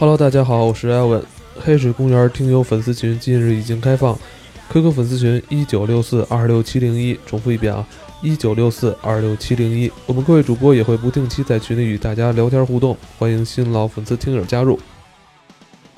Hello，大家好，我是艾文。黑水公园听友粉丝群近日已经开放，QQ 粉丝群一九六四二六七零一，重复一遍啊，一九六四二六七零一。我们各位主播也会不定期在群里与大家聊天互动，欢迎新老粉丝听友加入。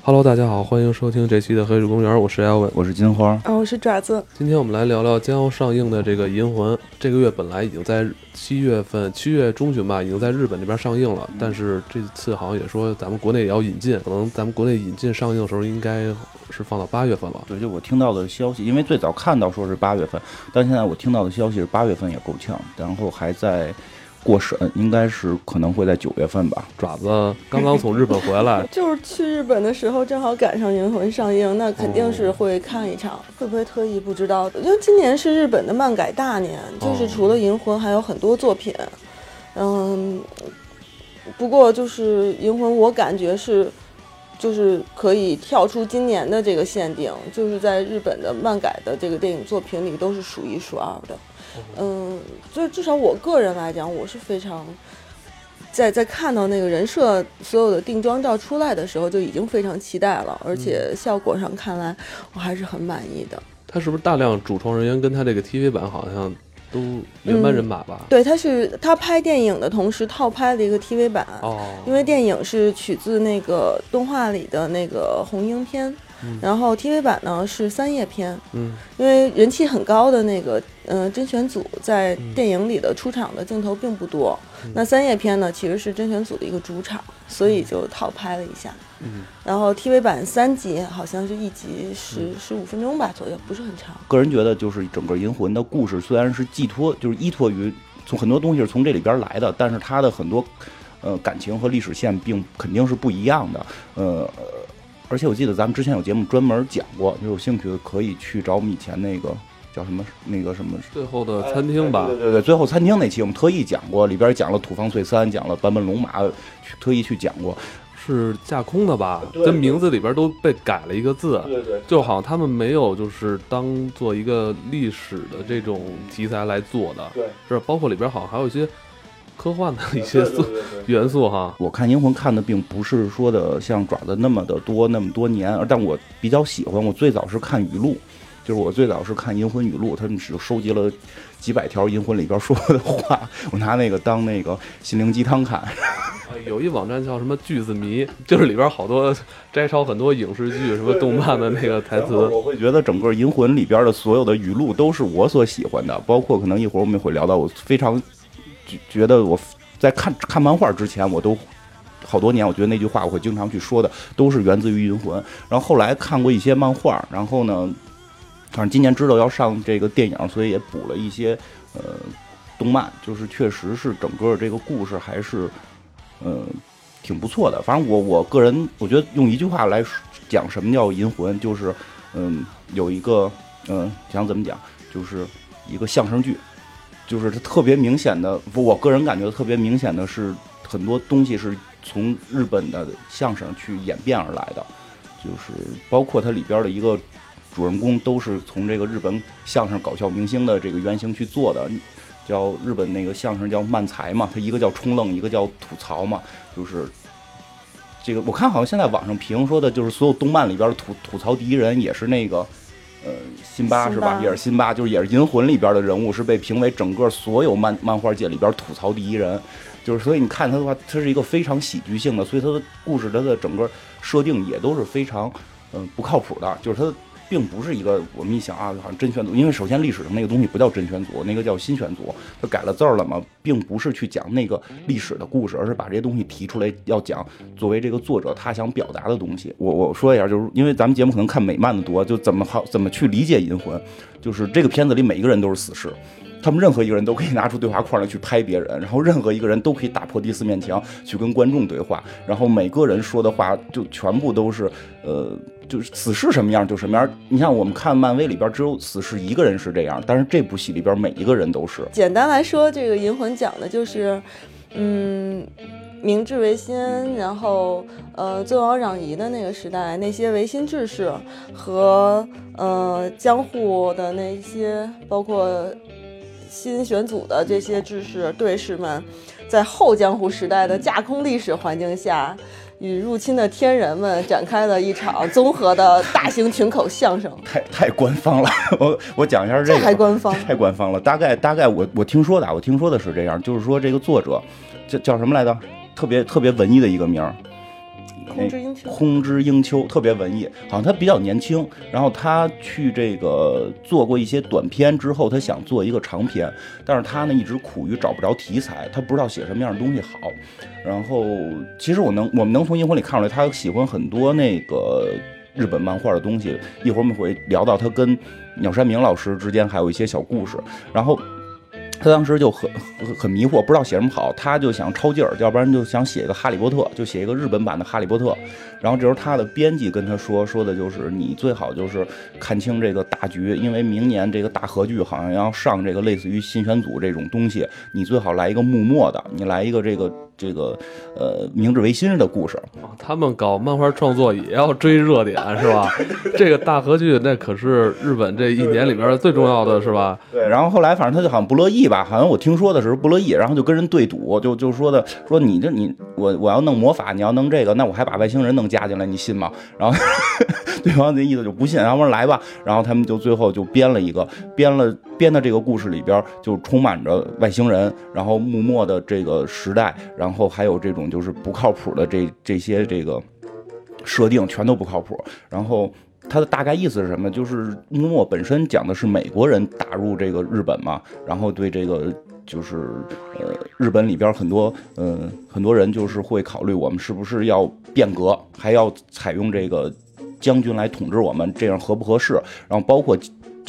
Hello，大家好，欢迎收听这期的黑水公园，我是艾文，我是金花，啊，我是爪子。今天我们来聊聊将要上映的这个《银魂》。这个月本来已经在七月份，七月中旬吧，已经在日本这边上映了。但是这次好像也说咱们国内也要引进，可能咱们国内引进上映的时候应该是放到八月份了。对，就我听到的消息，因为最早看到说是八月份，但现在我听到的消息是八月份也够呛，然后还在。过审应该是可能会在九月份吧。爪子刚刚从日本回来，就是去日本的时候正好赶上《银魂》上映，那肯定是会看一场。会不会特意不知道？因为今年是日本的漫改大年，就是除了《银魂》还有很多作品。嗯，不过就是《银魂》，我感觉是就是可以跳出今年的这个限定，就是在日本的漫改的这个电影作品里都是数一数二的。嗯，就至少我个人来讲，我是非常在在看到那个人设所有的定妆照出来的时候，就已经非常期待了，而且效果上看来，我还是很满意的。他是不是大量主创人员跟他这个 TV 版好像都原班人马吧？对，他是他拍电影的同时套拍了一个 TV 版，哦，因为电影是取自那个动画里的那个红樱篇。然后 TV 版呢是三叶篇，嗯，因为人气很高的那个，嗯，甄选组在电影里的出场的镜头并不多，那三叶篇呢其实是甄选组的一个主场，所以就套拍了一下，嗯，然后 TV 版三集好像是一集十十五分钟吧左右，不是很长。个人觉得就是整个银魂的故事虽然是寄托，就是依托于从很多东西是从这里边来的，但是它的很多，呃，感情和历史线并肯定是不一样的，呃。而且我记得咱们之前有节目专门讲过，有兴趣的可以去找我们以前那个叫什么那个什么最后的餐厅吧。对对对，最后餐厅那期我们特意讲过，里边讲了土方岁三，讲了坂本龙马，特意去讲过，是架空的吧？跟名字里边都被改了一个字。对对，就好像他们没有就是当做一个历史的这种题材来做的。对，是包括里边好像还有一些。科幻的一些素 元素哈，我看《银魂》看的并不是说的像爪子那么的多那么多年，但我比较喜欢。我最早是看语录，就是我最早是看《银魂》语录，他们只收集了几百条《银魂》里边说的话，我拿那个当那个心灵鸡汤看。有一网站叫什么“句子迷”，就是里边好多摘抄很多影视剧、什么动漫的那个台词。我会觉得整个《银魂》里边的所有的语录都是我所喜欢的，包括可能一会儿我们会聊到我非常。觉得我在看看漫画之前，我都好多年，我觉得那句话我会经常去说的，都是源自于《银魂》。然后后来看过一些漫画，然后呢，反正今年知道要上这个电影，所以也补了一些呃动漫，就是确实是整个这个故事还是嗯挺不错的。反正我我个人我觉得用一句话来讲什么叫《银魂》，就是嗯有一个嗯想怎么讲，就是一个相声剧。就是它特别明显的，我个人感觉特别明显的是，很多东西是从日本的相声去演变而来的，就是包括它里边的一个主人公都是从这个日本相声搞笑明星的这个原型去做的，叫日本那个相声叫漫才嘛，它一个叫冲愣，一个叫吐槽嘛，就是这个我看好像现在网上评说的就是所有动漫里边的吐吐槽第一人也是那个。呃，辛巴是吧？也是辛巴，就是也是《银魂》里边的人物，是被评为整个所有漫漫画界里边吐槽第一人。就是所以你看他的话，他是一个非常喜剧性的，所以他的故事他的整个设定也都是非常嗯不靠谱的，就是他。并不是一个我们一想啊，好像真选组，因为首先历史上那个东西不叫真选组，那个叫新选组，他改了字儿了嘛，并不是去讲那个历史的故事，而是把这些东西提出来要讲，作为这个作者他想表达的东西。我我说一下，就是因为咱们节目可能看美漫的多，就怎么好怎么去理解银魂，就是这个片子里每一个人都是死士。他们任何一个人都可以拿出对话框来去拍别人，然后任何一个人都可以打破第四面墙去跟观众对话，然后每个人说的话就全部都是，呃，就是死侍什么样就什么样。你像我们看漫威里边只有死侍一个人是这样，但是这部戏里边每一个人都是。简单来说，这个银魂讲的就是，嗯，明治维新，然后呃尊王攘夷的那个时代，那些维新志士和呃江户的那些包括。新选组的这些志士、队士们，在后江湖时代的架空历史环境下，与入侵的天人们展开了一场综合的大型群口相声。太 太官方了，我我讲一下这这个，还官方？太官方了。大概大概我我听说的啊，我听说的是这样，就是说这个作者叫叫什么来着？特别特别文艺的一个名儿，空之英雄。空之英秋，特别文艺，好像他比较年轻。然后他去这个做过一些短片之后，他想做一个长篇，但是他呢一直苦于找不着题材，他不知道写什么样的东西好。然后其实我能我们能从银魂里看出来，他喜欢很多那个日本漫画的东西。一会儿我们会聊到他跟鸟山明老师之间还有一些小故事。然后他当时就很很迷惑，不知道写什么好，他就想抄劲儿，要不然就想写一个哈利波特，就写一个日本版的哈利波特。然后这时候他的编辑跟他说，说的就是你最好就是看清这个大局，因为明年这个大合剧好像要上这个类似于新选组这种东西，你最好来一个幕末的，你来一个这个这个呃明治维新的故事。啊他们搞漫画创作也要追热点是吧？这个大合剧那可是日本这一年里边最重要的是吧？对，然后后来反正他就好像不乐意吧，好像我听说的时候不乐意，然后就跟人对赌，就就说的说你这你我我要弄魔法，你要弄这个，那我还把外星人能加进来，你信吗？然后 对方那意思就不信，然后说来吧，然后他们就最后就编了一个，编了编的这个故事里边就充满着外星人，然后幕末的这个时代，然后然后还有这种就是不靠谱的这这些这个设定全都不靠谱，然后。它的大概意思是什么？就是幕本身讲的是美国人打入这个日本嘛，然后对这个就是呃日本里边很多呃很多人就是会考虑我们是不是要变革，还要采用这个将军来统治我们，这样合不合适？然后包括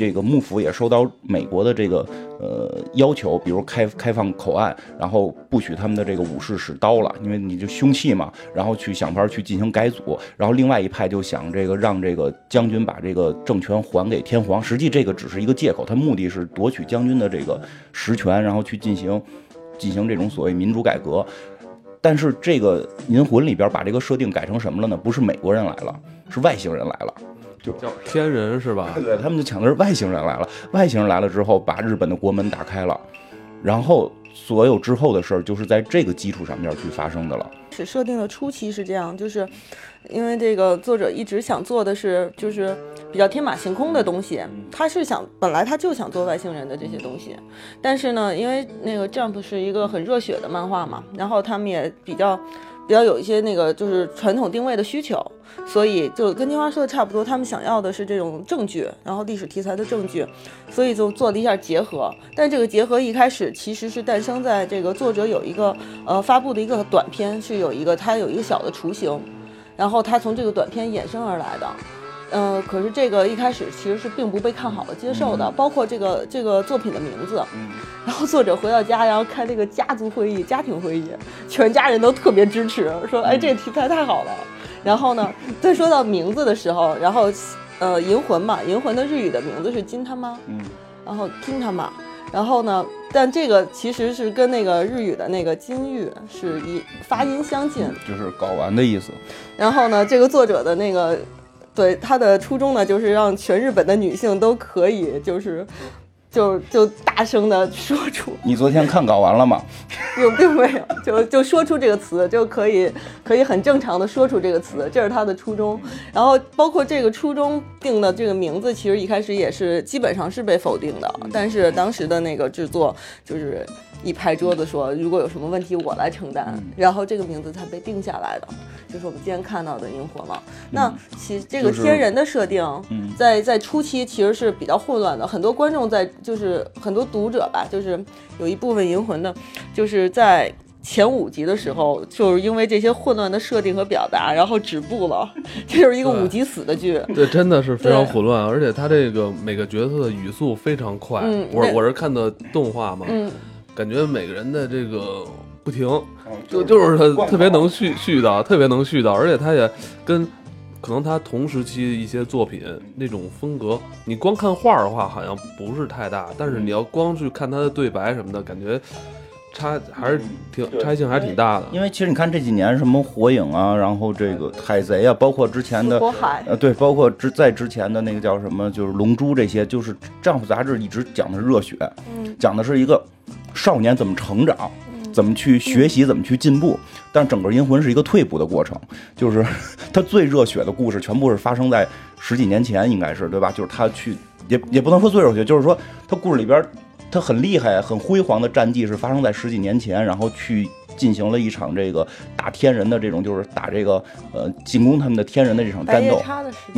这个幕府也收到美国的这个呃要求，比如开开放口岸，然后不许他们的这个武士使刀了，因为你就凶器嘛，然后去想法去进行改组。然后另外一派就想这个让这个将军把这个政权还给天皇，实际这个只是一个借口，他目的是夺取将军的这个实权，然后去进行进行这种所谓民主改革。但是这个《银魂》里边把这个设定改成什么了呢？不是美国人来了，是外星人来了。叫天人是吧？对，他们就抢的是外星人来了。外星人来了之后，把日本的国门打开了，然后所有之后的事儿就是在这个基础上面去发生的了。是设定的初期是这样，就是因为这个作者一直想做的是就是比较天马行空的东西，他是想本来他就想做外星人的这些东西，但是呢，因为那个 Jump 是一个很热血的漫画嘛，然后他们也比较比较有一些那个就是传统定位的需求，所以就跟金花说的差不多，他们想要的是这种证据，然后历史题材的证据，所以就做了一下结合。但这个结合一开始其实是诞生在这个作者有一个呃发布的一个短片，是有一个他有一个小的雏形，然后他从这个短片衍生而来的。呃，可是这个一开始其实是并不被看好的接受的，包括这个这个作品的名字。然后作者回到家，然后开这个家族会议、家庭会议，全家人都特别支持，说：“哎，这个题材太好了。”然后呢，再说到名字的时候，然后呃，银魂嘛，银魂的日语的名字是金他妈，嗯，然后金他妈，然后呢，但这个其实是跟那个日语的那个金玉是一发音相近，就是睾丸的意思。然后呢，这个作者的那个，对他的初衷呢，就是让全日本的女性都可以，就是，就就大声的说出，你昨天看稿完了吗？有并没有，就就说出这个词，就可以可以很正常的说出这个词，这是他的初衷。然后包括这个初衷定的这个名字，其实一开始也是基本上是被否定的，但是当时的那个制作就是一拍桌子说，如果有什么问题我来承担，然后这个名字才被定下来的，就是我们今天看到的萤火嘛。那其实这个天人的设定，嗯在在初期其实是比较混乱的，很多观众在就是很多读者吧，就是有一部分银魂的，就是在。前五集的时候，就是因为这些混乱的设定和表达，然后止步了。这就是一个五集死的剧。对，真的是非常混乱，而且他这个每个角色的语速非常快。嗯我我是看的动画嘛，嗯，感觉每个人的这个不停，就就就是他特别能搞絮絮叨，特别能絮叨，而且他也跟可能他同时期一些作品那种风格，你光看画儿的话好像不是太大，但是你要光去看他的对白什么的，感觉差还是挺差异性还是挺大的。因为其实你看这几年什么火影啊，然后这个海贼啊，包括之前的火海，呃，对，包括之在之前的那个叫什么，就是龙珠这些，就是《丈夫》杂志一直讲的是热血，嗯讲的是一个少年怎么成长。怎么去学习，怎么去进步。但整个银魂是一个退步的过程，就是 他最热血的故事全部是发生在十几年前，应该是对吧？就是他去，也也不能说最热血，就是说他故事里边他很厉害、很辉煌的战绩是发生在十几年前，然后去。进行了一场这个打天人的这种，就是打这个呃进攻他们的天人的这场战斗。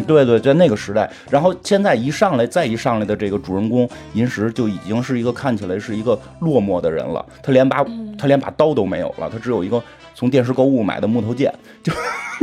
对对，在那个时代，然后现在一上来再一上来的这个主人公银石就已经是一个看起来是一个落寞的人了。他连把他连把刀都没有了，他只有一个从电视购物买的木头剑。就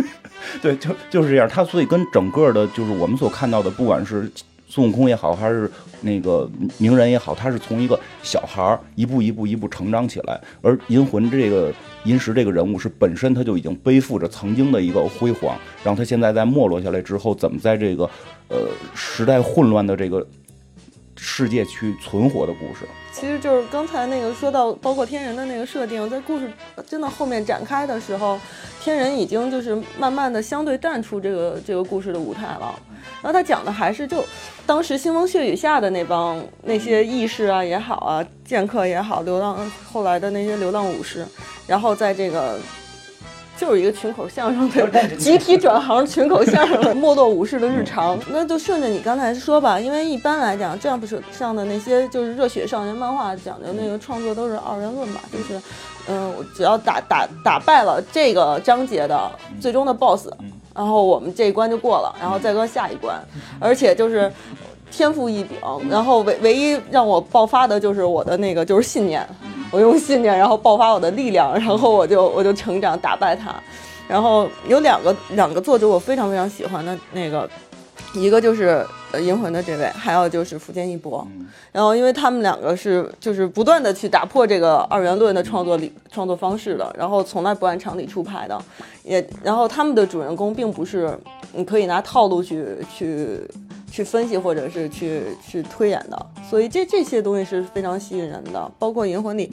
对，就就是这样。他所以跟整个的，就是我们所看到的，不管是。孙悟空也好，还是那个鸣人也好，他是从一个小孩儿一步一步一步成长起来，而银魂这个银石这个人物是本身他就已经背负着曾经的一个辉煌，然后他现在在没落下来之后，怎么在这个呃时代混乱的这个世界去存活的故事。其实就是刚才那个说到，包括天人的那个设定，在故事真的后面展开的时候，天人已经就是慢慢的相对淡出这个这个故事的舞台了。然后他讲的还是就当时腥风血雨下的那帮那些义士啊也好啊，剑客也好，流浪后来的那些流浪武士，然后在这个 就是一个群口相声的集体转行群口相声的没落武士的日常。那就顺着你刚才说吧，因为一般来讲，这样不是上的那些就是热血少年漫画讲究那个创作都是二元论吧，就是嗯，我只要打打打败了这个章节的最终的 BOSS。然后我们这一关就过了，然后再过下一关，而且就是天赋异禀。然后唯唯一让我爆发的就是我的那个就是信念，我用信念然后爆发我的力量，然后我就我就成长打败他。然后有两个两个作者我非常非常喜欢的那个，一个就是呃银魂的这位，还有就是福建一博。然后因为他们两个是就是不断的去打破这个二元论的创作理创作方式的，然后从来不按常理出牌的。也，然后他们的主人公并不是你可以拿套路去去去分析或者是去去推演的，所以这这些东西是非常吸引人的。包括《银魂》里，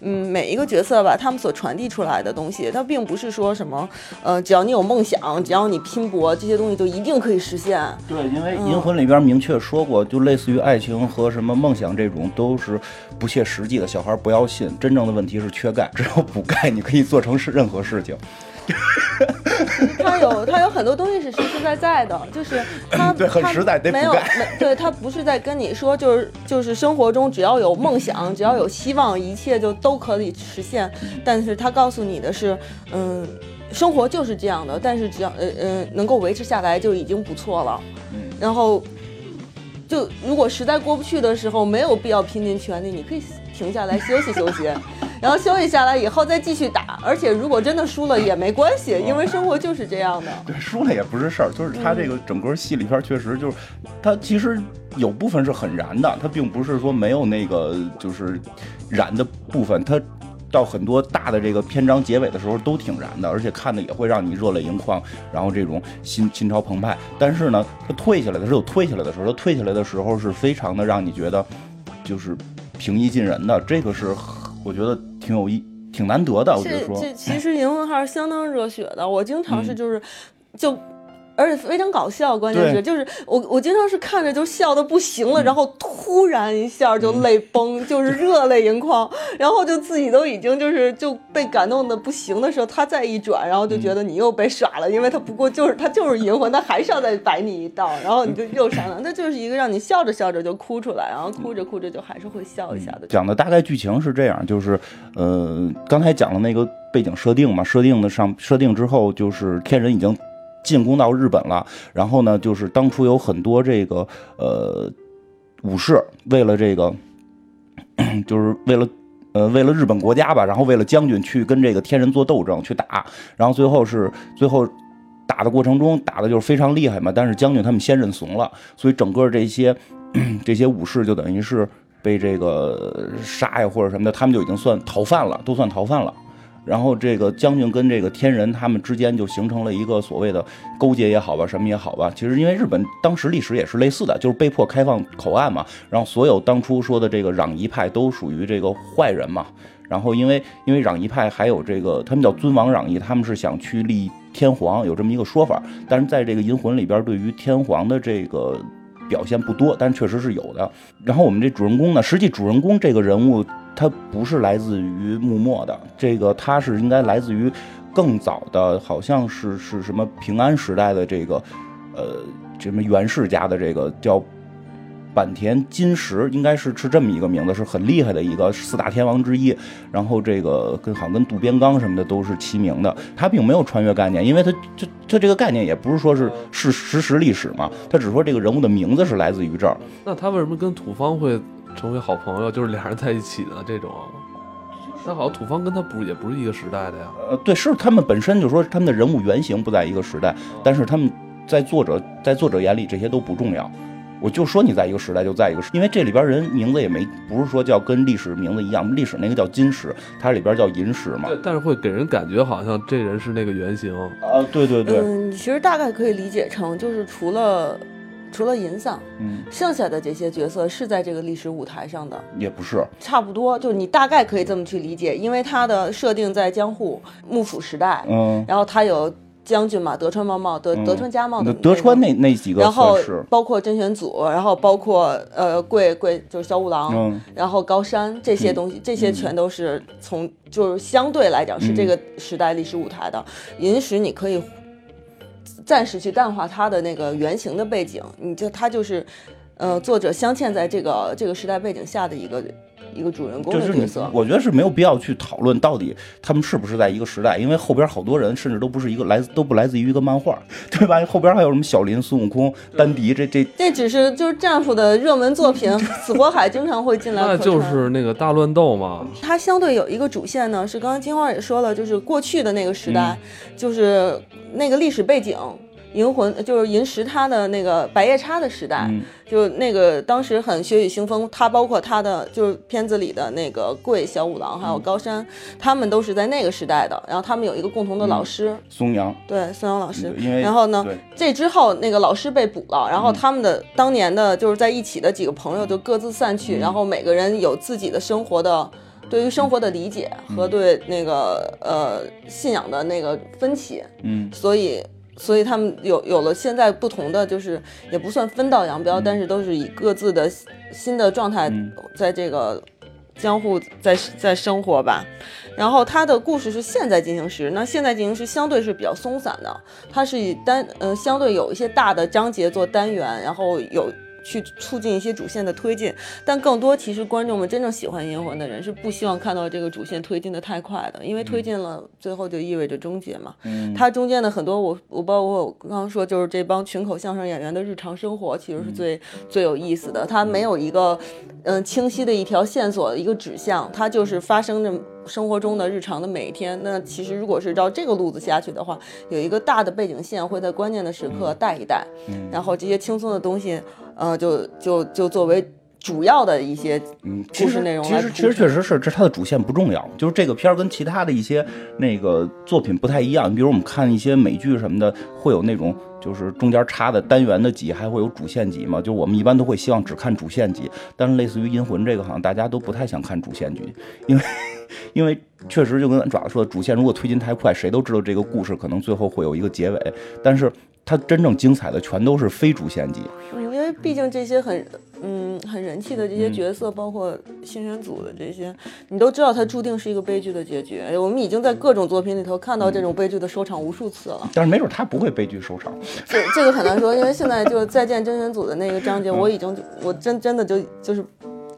嗯，每一个角色吧，他们所传递出来的东西，它并不是说什么，呃，只要你有梦想，只要你拼搏，这些东西就一定可以实现。对，因为《银魂》里边明确说过，就类似于爱情和什么梦想这种都是不切实际的，小孩不要信。真正的问题是缺钙，只要补钙，你可以做成是任何事情。他有他有很多东西是实实在在的，就是 他对很实在，没有没对他不是在跟你说，就是就是生活中只要有梦想，只要有希望，一切就都可以实现。但是他告诉你的是，嗯，生活就是这样的，但是只要呃呃能够维持下来就已经不错了。然后就如果实在过不去的时候，没有必要拼尽全力，你可以停下来休息休息。然后休息下来以后再继续打，而且如果真的输了也没关系，因为生活就是这样的。对，输了也不是事儿，就是他这个整个戏里边确实就是，他其实有部分是很燃的，他并不是说没有那个就是燃的部分，他到很多大的这个篇章结尾的时候都挺燃的，而且看的也会让你热泪盈眶，然后这种心 心潮澎湃。但是呢，他退下来的时候有退下来的时候，他退下来的时候是非常的让你觉得就是平易近人的，这个是我觉得。挺有意，挺难得的。我觉得说，这其实银魂还是相当热血的。我经常是就是，就。而且非常搞笑，关键是就是我我经常是看着就笑的不行了，然后突然一下就泪崩，就是 热泪盈眶，然后就自己都已经就是就被感动的不行的时候，他再一转，然后就觉得你又被耍了，因为他不过就是他就是银魂，他还是要再摆你一道，然后你就又上了，那就是一个让你笑着笑着就哭出来，然后哭着哭着就还是会笑一下的。讲的大概剧情是这样，就是呃刚才讲了那个背景设定嘛，设定的上设定之后就是天人已经。进攻到日本了，然后呢，就是当初有很多这个呃武士，为了这个，就是为了呃为了日本国家吧，然后为了将军去跟这个天人做斗争去打，然后最后是最后打的过程中打的就是非常厉害嘛，但是将军他们先认怂了，所以整个这些 这些武士就等于是被这个杀呀或者什么的，他们就已经算逃犯了，都算逃犯了。然后这个将军跟这个天人他们之间就形成了一个所谓的勾结也好吧，什么也好吧。其实因为日本当时历史也是类似的，就是被迫开放口岸嘛。然后所有当初说的这个攘夷派都属于这个坏人嘛。然后因为因为攘夷派还有这个他们叫尊王攘夷，他们是想去立天皇，有这么一个说法。但是在这个银魂里边，对于天皇的这个表现不多，但确实是有的。然后我们这主人公呢，实际主人公这个人物他不是来自于幕末的，这个他是应该来自于更早的，好像是是什么平安时代的这个，呃，什么袁氏家的这个叫。坂田金时应该是是这么一个名字，是很厉害的一个四大天王之一。然后这个跟好像跟渡边刚什么的都是齐名的。他并没有穿越概念，因为他这他这个概念也不是说是 是实时历史嘛，他只说这个人物的名字是来自于这儿。那他为什么跟土方会成为好朋友？就是俩人在一起的这种。那好像土方跟他不也不是一个时代的呀？呃，对，是他们本身就说他们的人物原型不在一个时代，但是他们在作者在作者眼里这些都不重要。我就说你在一个时代就在一个时，因为这里边人名字也没不是说叫跟历史名字一样，历史那个叫金石，它里边叫银石嘛。对，但是会给人感觉好像这人是那个原型。啊，对对对。嗯，其实大概可以理解成就是除了除了银桑，嗯，剩下的这些角色是在这个历史舞台上的，也不是，差不多，就你大概可以这么去理解，因为它的设定在江户幕府时代，嗯，然后它有。将军嘛，德川茂茂，德德川家茂的德川那那几个，然后包括真选组，然后包括呃贵贵就是小五郎，然后高山这些东西，这些全都是从就是相对来讲是这个时代历史舞台的。银石，你可以暂时去淡化它的那个原型的背景，你就它就是呃作者镶嵌在这个这个时代背景下的一个。一个主人公的角色，我觉得是没有必要去讨论到底他们是不是在一个时代，因为后边好多人甚至都不是一个来自都不来自于一个漫画，对吧？后边还有什么小林、孙悟空、丹迪，这这这只是就是战斧的热门作品，死火海经常会进来。那就是那个大乱斗嘛。它相对有一个主线呢，是刚刚金花也说了，就是过去的那个时代，就是那个历史背景。银魂就是银石，他的那个白夜叉的时代，就那个当时很血雨腥风。他包括他的就是片子里的那个桂小五郎，还有高山，他们都是在那个时代的。然后他们有一个共同的老师，松阳，对松阳老师。因为然后呢，这之后那个老师被捕了，然后他们的当年的就是在一起的几个朋友就各自散去，然后每个人有自己的生活的对于生活的理解和对那个呃信仰的那个分歧。嗯，所以。所以他们有有了现在不同的，就是也不算分道扬镳，但是都是以各自的新的状态，在这个江户在在生活吧。然后他的故事是现在进行时，那现在进行时相对是比较松散的，它是以单呃相对有一些大的章节做单元，然后有。去促进一些主线的推进，但更多其实观众们真正喜欢银魂的人是不希望看到这个主线推进的太快的，因为推进了最后就意味着终结嘛。嗯，它中间的很多我我包括我刚刚说就是这帮群口相声演员的日常生活其实是最最有意思的，它没有一个嗯清晰的一条线索一个指向，它就是发生着生活中的日常的每一天。那其实如果是照这个路子下去的话，有一个大的背景线会在关键的时刻带一带，然后这些轻松的东西。呃，就就就作为主要的一些嗯故事内容，其实其实确实是这它的主线不重要，就是这个片儿跟其他的一些那个作品不太一样。你比如我们看一些美剧什么的，会有那种就是中间插的单元的集，还会有主线集嘛？就我们一般都会希望只看主线集，但是类似于《银魂》这个，好像大家都不太想看主线集，因为因为确实就跟爪子说的，主线如果推进太快，谁都知道这个故事可能最后会有一个结尾，但是。它真正精彩的全都是非主线集，因为毕竟这些很嗯很人气的这些角色，包括新选组的这些，你都知道它注定是一个悲剧的结局。我们已经在各种作品里头看到这种悲剧的收场无数次了。但是没准他不会悲剧收场，这这个很难说，因为现在就再见真人组的那个章节，我已经我真真的就就是，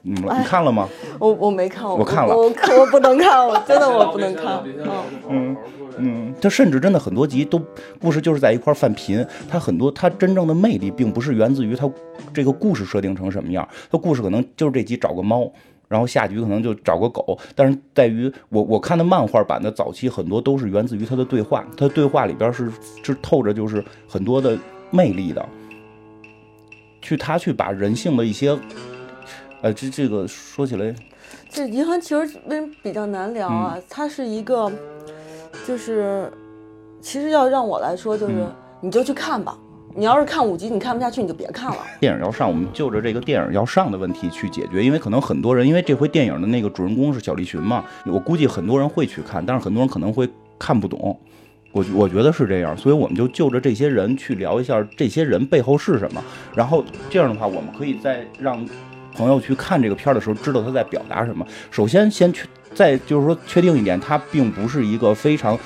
你看了吗？我我没看，我看了，我我不能看，我真的我不能看，嗯。嗯，他甚至真的很多集都故事就是在一块犯贫，他很多他真正的魅力并不是源自于他这个故事设定成什么样，他故事可能就是这集找个猫，然后下集可能就找个狗，但是在于我我看的漫画版的早期很多都是源自于他的对话，他对话里边是是透着就是很多的魅力的，去他去把人性的一些，呃这这个说起来，这银行其实为什么比较难聊啊？它是一个。就是，其实要让我来说，就是你就去看吧。你要是看五集你看不下去，你就别看了。电影要上，我们就着这个电影要上的问题去解决，因为可能很多人，因为这回电影的那个主人公是小栗旬嘛，我估计很多人会去看，但是很多人可能会看不懂。我我觉得是这样，所以我们就就着这些人去聊一下这些人背后是什么，然后这样的话，我们可以再让朋友去看这个片儿的时候，知道他在表达什么。首先，先确再就是说确定一点，它并不是一个非常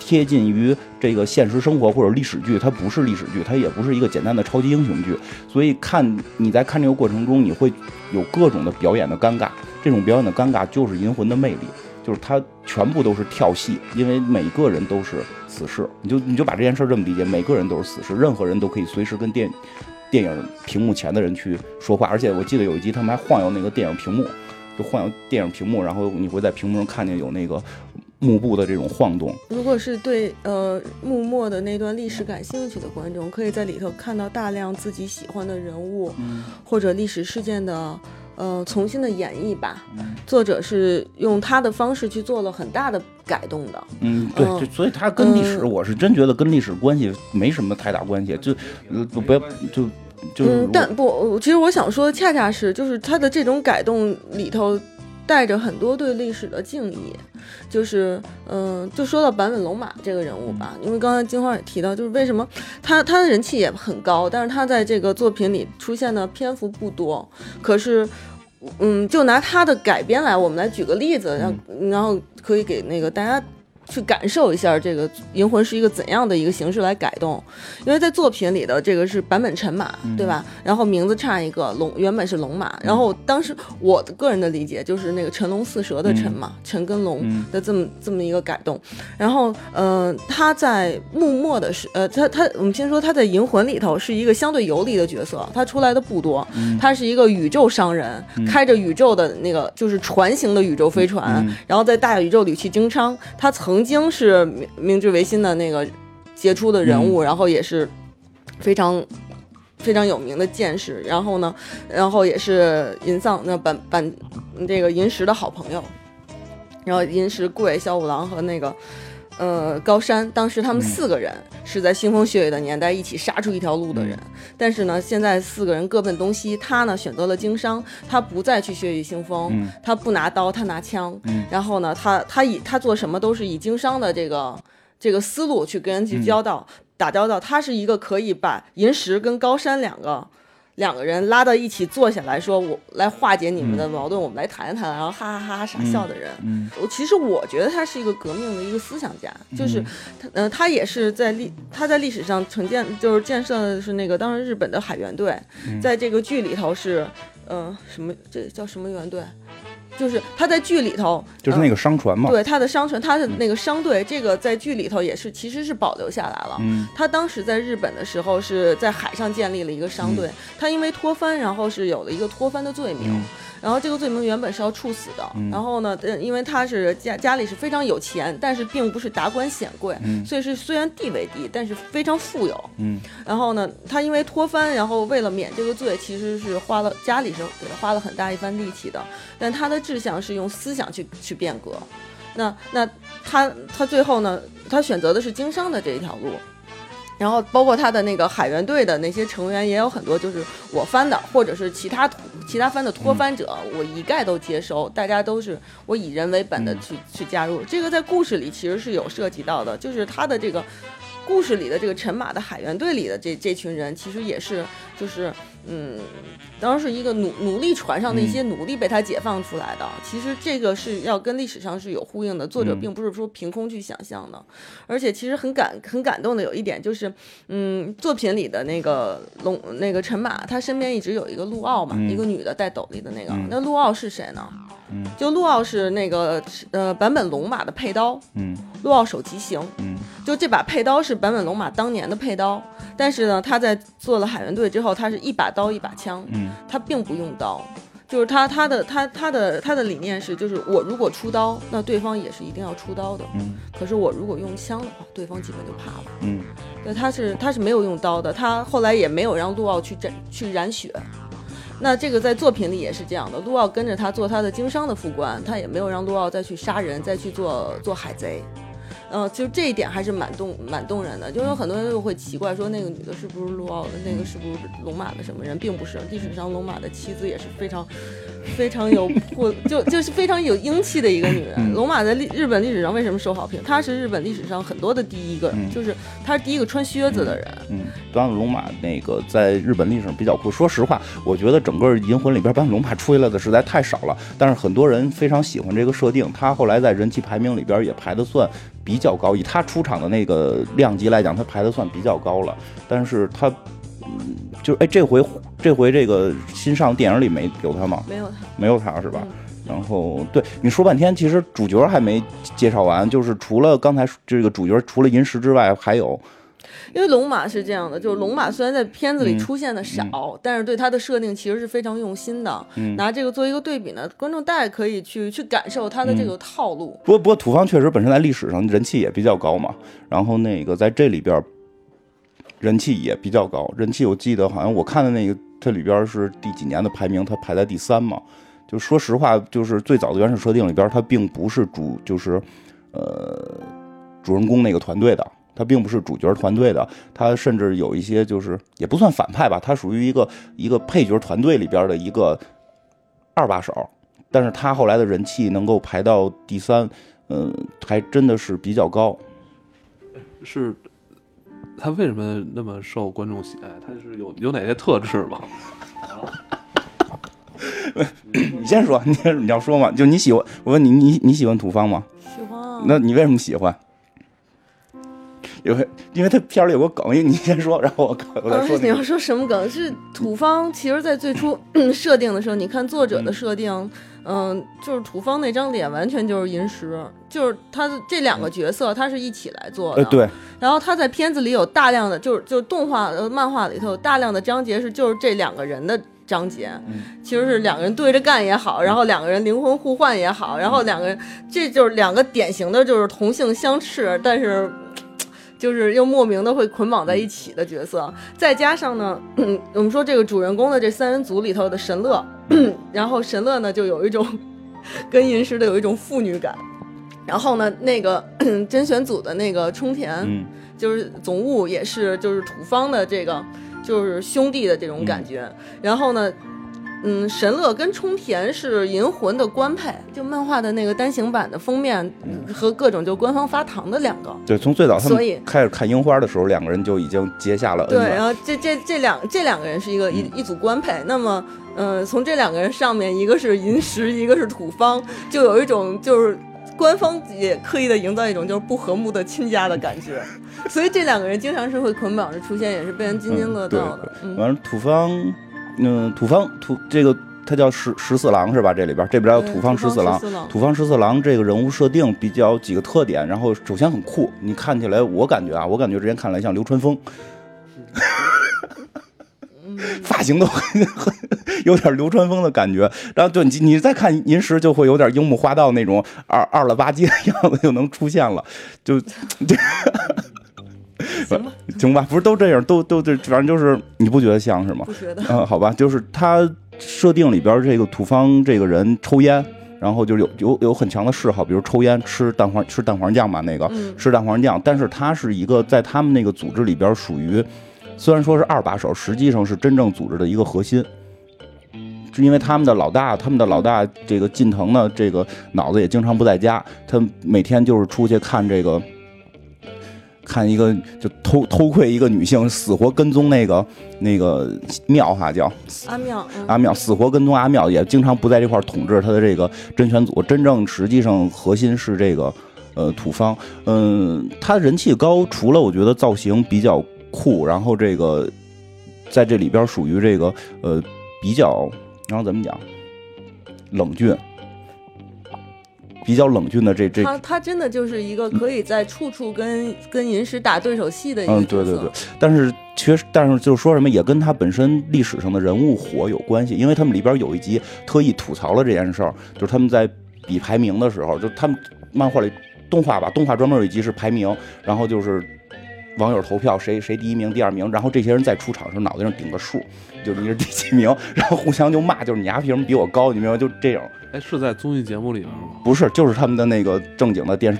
贴近于这个现实生活或者历史剧，它不是历史剧，它也不是一个简单的超级英雄剧。所以看你在看这个过程中，你会有各种的表演的尴尬，这种表演的尴尬就是《银魂》的魅力，就是它全部都是跳戏，因为每个人都是死士，你就你就把这件事儿这么理解，每个人都是死士，任何人都可以随时跟电电影屏幕前的人去说话，而且我记得有一集他们还晃悠那个电影屏幕，就晃悠电影屏幕，然后你会在屏幕上看见有那个幕布的这种晃动。如果是对呃幕末的那段历史感兴趣的观众，可以在里头看到大量自己喜欢的人物、或者历史事件的呃重新的演绎吧。作者是用他的方式去做了很大的改动的。嗯，对，所以他跟历史，嗯我是真觉得跟历史关系没什么太大关系，就呃不要就就是嗯，但不，其实我想说，恰恰是就是他的这种改动里头带着很多对历史的敬意，就是嗯、就说到坂本龙马这个人物吧，因为刚才金花也提到，就是为什么他他的人气也很高，但是他在这个作品里出现的篇幅不多，可是。嗯，就拿他的改编来，我们来举个例子，然后然后可以给那个大家去感受一下这个《银魂》是一个怎样的一个形式来改动。因为在作品里的这个是版本陈马，对吧？然后名字差一个龙，原本是龙马。然后当时我的个人的理解就是那个辰龙四蛇的辰嘛，辰跟龙的这么这么一个改动。然后，嗯、他在幕末的是，呃，他他我们先说他在《银魂》里头是一个相对游离的角色，他出来的不多。他是一个宇宙商人，开着宇宙的那个就是船型的宇宙飞船，然后在大宇宙里去经商。他曾经是明明治维新的那个杰出的人物，然后也是非常非常有名的剑士。然后呢，然后也是银丧那板板这个银石的好朋友。然后银石贵、小五郎和那个呃高山，当时他们四个人是在腥风血雨的年代一起杀出一条路的人。但是呢，现在四个人各奔东西，他呢选择了经商，他不再去血雨腥风，他不拿刀，他拿枪。然后呢，他他以他做什么都是以经商的这个这个思路去跟人去交道、打交道。他是一个可以把银石跟高山两个。两个人拉到一起坐下来说：“我来化解你们的矛盾，我们来谈一谈。”然后哈哈哈哈傻笑的人，嗯我其实我觉得他是一个革命的一个思想家，就是他，呃，他也是在历他在历史上承建，就是建设的是那个当时日本的海援队，在这个剧里头是，呃，什么这叫什么援队？就是他在剧里头就是那个商船嘛，对他的商船，他的那个商队，这个在剧里头也是其实是保留下来了。嗯他当时在日本的时候是在海上建立了一个商队，他因为脱藩，然后是有了一个脱藩的罪名。嗯然后这个罪名原本是要处死的，然后呢，呃因为他是家家里是非常有钱，但是并不是达官显贵，所以是虽然地位低，但是非常富有。嗯然后呢，他因为脱藩，然后为了免这个罪，其实是花了家里是给他花了很大一番力气的，但他的志向是用思想去去变革。那那他他最后呢，他选择的是经商的这一条路。然后包括他的那个海员队的那些成员也有很多，就是我翻的，或者是其他其他翻的脱翻者，我一概都接收，大家都是我以人为本的去、去加入。这个在故事里其实是有涉及到的，就是他的这个故事里的这个陈马的海员队里的这这群人，其实也是就是嗯，当时是一个奴奴隶船上的一些奴隶被他解放出来的。其实这个是要跟历史上是有呼应的，作者嗯并不是说凭空去想象的。而且其实很感很感动的有一点就是，嗯，作品里的那个龙那个陈马，他身边一直有一个陆奥嘛，嗯一个女的戴斗笠的那个。嗯那陆奥是谁呢？嗯就陆奥是那个呃版本龙马的配刀，嗯陆奥手骑行。嗯就这把配刀是版本龙马当年的配刀，但是呢，他在做了海员队之后，他是一把刀一把枪，嗯他并不用刀。就是他他的他他的他的理念是，就是我如果出刀，那对方也是一定要出刀的。嗯可是我如果用枪的话，对方基本就怕了。嗯对，他是他是没有用刀的，他后来也没有让陆奥去染去染血。那这个在作品里也是这样的，陆奥跟着他做他的经商的副官，他也没有让陆奥再去杀人，再去做做海贼。嗯，就这一点还是蛮动蛮动人的。就有很多人就会奇怪说，那个女的是不是陆奥，那个是不是龙马的什么人，并不是。历史上龙马的妻子也是非常非常有魄，就就是非常有英气的一个女人。龙马在历日本历史上为什么受好评？她是日本历史上很多的第一个，就是她是第一个穿靴子的人。嗯，端龙马那个在日本历史上比较酷。说实话，我觉得整个银魂里边把龙马出来的实在太少了，但是很多人非常喜欢这个设定。他后来在人气排名里边也排的算比较高，以他出场的那个量级来讲，他排的算比较高了。但是他，嗯，就哎，这回这回这个新上电影里没有他吗？没有他，没有他是吧？然后对你说半天，其实主角还没介绍完，就是除了刚才这个主角，除了银石之外，还有。因为龙马是这样的，就是龙马虽然在片子里出现的少，但是对它的设定其实是非常用心的。拿这个做一个对比呢，观众大概可以去去感受它的这个套路。不过不过土方确实本身在历史上人气也比较高嘛，然后那个在这里边人气也比较高，人气我记得好像我看的那个这里边是第几年的排名，它排在第三嘛。就说实话，就是最早的原始设定里边，他并不是主，就是呃主人公那个团队的。他并不是主角团队的，他甚至有一些就是也不算反派吧，他属于一个一个配角团队里边的一个二把手，但是他后来的人气能够排到第三，嗯，还真的是比较高。是，他为什么那么受观众喜爱？他是有有哪些特质吗？你先说，你你要说嘛？就你喜欢，我问你，你你喜欢土方吗？喜欢。那你为什么喜欢？因为，因为他片儿里有个梗，你先说，然后我我再说。你要说什么梗？是土方，其实，在最初 设定的时候，你看作者的设定，嗯，就是土方那张脸完全就是银石，就是他的这两个角色，他是一起来做的。对。然后他在片子里有大量的，就是就是动画、漫画里头有大量的章节是就是这两个人的章节，其实是两个人对着干也好，然后两个人灵魂互换也好，然后两个人这就是两个典型的就是同性相斥，但是。就是又莫名的会捆绑在一起的角色，再加上呢，我们说这个主人公的这三人组里头的神乐，然后神乐呢就有一种 跟银石的有一种父女感，然后呢那个 甄选组的那个冲田，就是总务也是就是土方的这个就是兄弟的这种感觉，然后呢。嗯，神乐跟冲田是银魂的官配，就漫画的那个单行版的封面和各种就官方发糖的两个。对，从最早他们开始看樱花的时候，两个人就已经结下了对，然后这这这两这两个人是一个一一组官配。那么，嗯，从这两个人上面，一个是银石，一个是土方，就有一种就是官方也刻意的营造一种就是不和睦的亲家的感觉。所以这两个人经常是会捆绑着出现，也是被人津津乐道的。完了，土方。嗯，土方土这个他叫十十四郎是吧？这里边这边叫土方十四郎。土方十四郎这个人物设定比较几个特点，然后首先很酷，你看起来我感觉啊，我感觉之前看来像流川枫，发型都很很有点流川枫的感觉。然后就你你再看银石，就会有点樱木花道那种二二了吧唧的样子就能出现了，就这。行吧，行吧，不是都这样，都都这，反正就是你不觉得像是吗？不觉得。嗯，好吧，就是他设定里边这个土方这个人抽烟，然后就有有有很强的嗜好，比如抽烟、吃蛋黄、吃蛋黄酱嘛，那个吃蛋黄酱。但是他是一个在他们那个组织里边属于，虽然说是二把手，实际上是真正组织的一个核心。是因为他们的老大，他们的老大这个近藤呢，这个脑子也经常不在家，他每天就是出去看这个。看一个就偷偷窥一个女性，死活跟踪那个那个庙哈叫阿庙阿庙，死活跟踪阿庙，也经常不在这块统治他的这个真选组。真正实际上核心是这个呃土方，嗯，他人气高，除了我觉得造型比较酷，然后这个在这里边属于这个呃比较，然后怎么讲冷峻。比较冷峻的这这，他他真的就是一个可以在处处跟跟银石打对手戏的一个嗯，对对对。但是确实，但是就是说什么也跟他本身历史上的人物火有关系，因为他们里边有一集特意吐槽了这件事儿，就是他们在比排名的时候，就他们漫画里动画吧，动画专门有一集是排名，然后就是网友投票谁谁第一名、第二名，然后这些人在出场时候脑袋上顶个数，就是你是第几名，然后互相就骂，就是你丫凭什么比我高？你明白？就这种。哎。是在综艺节目里边吗？不是，就是他们的那个正经的电视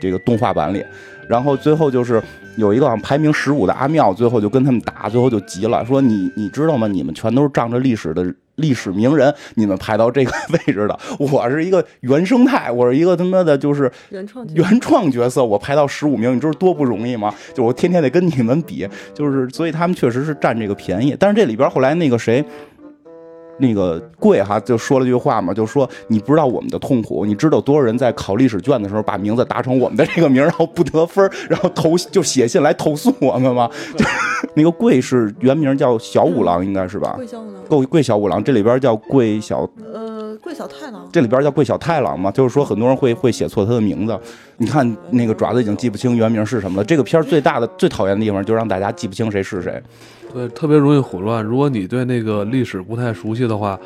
这个动画版里。然后最后就是有一个好像排名十五的阿妙，最后就跟他们打，最后就急了，说你你知道吗？你们全都是仗着历史的 历史名人，你们排到这个位置的，我是一个原生态，我是一个他妈的就是原创原创角色，我排到十五名，你知道多不容易吗？就我天天得跟你们比，就是所以他们确实是占这个便宜。但是这里边后来那个谁。那个贵哈就说了句话嘛，就说你不知道我们的痛苦，你知道多少人在考历史卷的时候把名字打成我们的这个名，然后不得分，然后投就写信来投诉我们吗？就那个贵是原名叫小五郎，应该是吧？桂小五郎，贵贵小五郎，这里边叫贵小呃，贵小太郎，这里边叫贵小太郎嘛，就是说很多人会会写错他的名字。你看那个爪子已经记不清原名是什么了。这个片儿最大的最讨厌的地方就是让大家记不清谁是谁。对，特别容易混乱。如果你对那个历史不太熟悉的话，